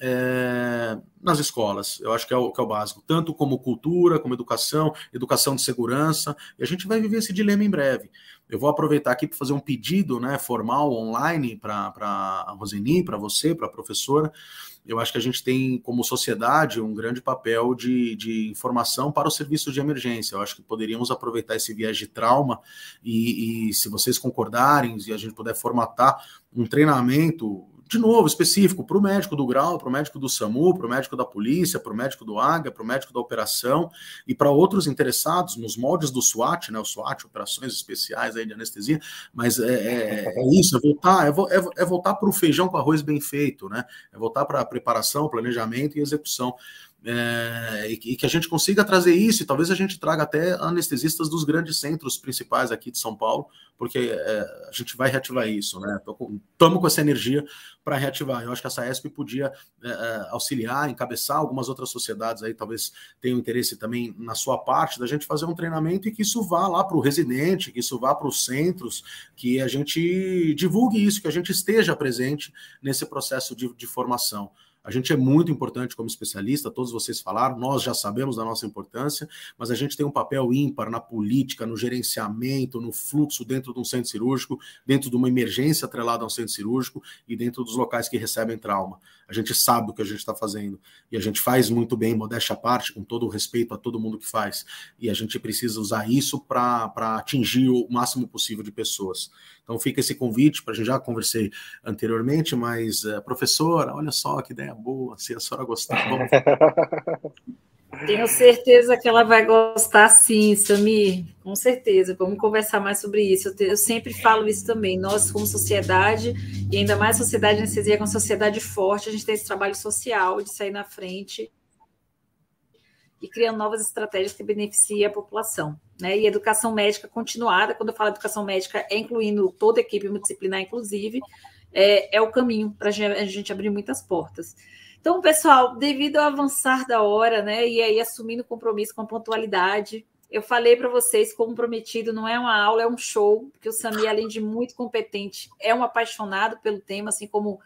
É, nas escolas, eu acho que é, o, que é o básico, tanto como cultura, como educação, educação de segurança, e a gente vai viver esse dilema em breve. Eu vou aproveitar aqui para fazer um pedido né, formal online para a Roseni, para você, para a professora eu acho que a gente tem, como sociedade, um grande papel de, de informação para os serviços de emergência. Eu acho que poderíamos aproveitar esse viés de trauma e, e se vocês concordarem e a gente puder formatar um treinamento de novo, específico para o médico do grau, para o médico do SAMU, para o médico da polícia, para o médico do AGA, para o médico da operação e para outros interessados nos moldes do SWAT, né? O SWAT, operações especiais aí de anestesia, mas é, é, é isso, é voltar, é, é, é voltar para o feijão com arroz bem feito, né? É voltar para a preparação, planejamento e execução é, e, que a gente consiga trazer isso, e talvez a gente traga até anestesistas dos grandes centros principais aqui de São Paulo, porque é, a gente vai reativar isso, né? Estamos com essa energia para reativar. Eu acho que a SAESP podia é, é, auxiliar, encabeçar algumas outras sociedades aí, talvez tenham interesse também na sua parte, da gente fazer um treinamento e que isso vá lá para o residente, que isso vá para os centros, que a gente divulgue isso, que a gente esteja presente nesse processo de, de formação. A gente é muito importante como especialista, todos vocês falaram, nós já sabemos da nossa importância, mas a gente tem um papel ímpar na política, no gerenciamento, no fluxo dentro de um centro cirúrgico, dentro de uma emergência atrelada a um centro cirúrgico e dentro dos locais que recebem trauma. A gente sabe o que a gente está fazendo e a gente faz muito bem, modéstia à parte, com todo o respeito a todo mundo que faz. E a gente precisa usar isso para atingir o máximo possível de pessoas. Então fica esse convite, para a gente já conversei anteriormente, mas uh, professora, olha só que ideia boa, se a senhora gostar. Vamos... Tenho certeza que ela vai gostar sim, Samir, com certeza. Vamos conversar mais sobre isso. Eu, te, eu, sempre falo isso também. Nós, como sociedade, e ainda mais sociedade anestesia, com sociedade forte, a gente tem esse trabalho social de sair na frente e criando novas estratégias que beneficiem a população. Né? E educação médica continuada, quando eu falo educação médica, é incluindo toda a equipe multidisciplinar, inclusive, é, é o caminho para a gente abrir muitas portas. Então, pessoal, devido ao avançar da hora, né, e aí assumindo compromisso com a pontualidade, eu falei para vocês, como prometido, não é uma aula, é um show, porque o Sami, além de muito competente, é um apaixonado pelo tema, assim como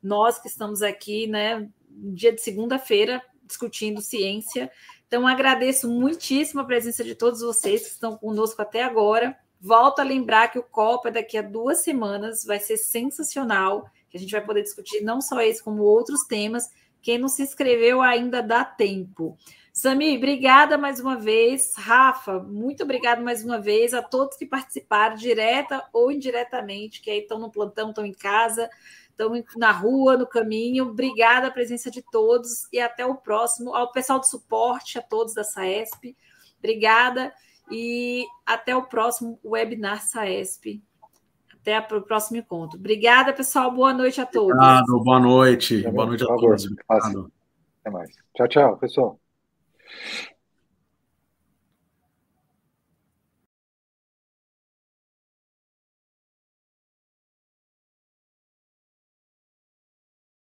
nós que estamos aqui, né, dia de segunda-feira, discutindo ciência. Então, agradeço muitíssimo a presença de todos vocês que estão conosco até agora. Volto a lembrar que o Copa daqui a duas semanas vai ser sensacional, que a gente vai poder discutir não só esse, como outros temas. Quem não se inscreveu ainda dá tempo. Sami, obrigada mais uma vez. Rafa, muito obrigado mais uma vez a todos que participaram, direta ou indiretamente, que aí estão no plantão, estão em casa estão na rua, no caminho. Obrigada a presença de todos e até o próximo. Ao pessoal do suporte, a todos da SAESP, obrigada e até o próximo webinar SAESP. Até o próximo encontro. Obrigada, pessoal. Boa noite a todos. Obrigado, boa noite. Boa noite a todos. Até mais. Tchau, tchau, pessoal.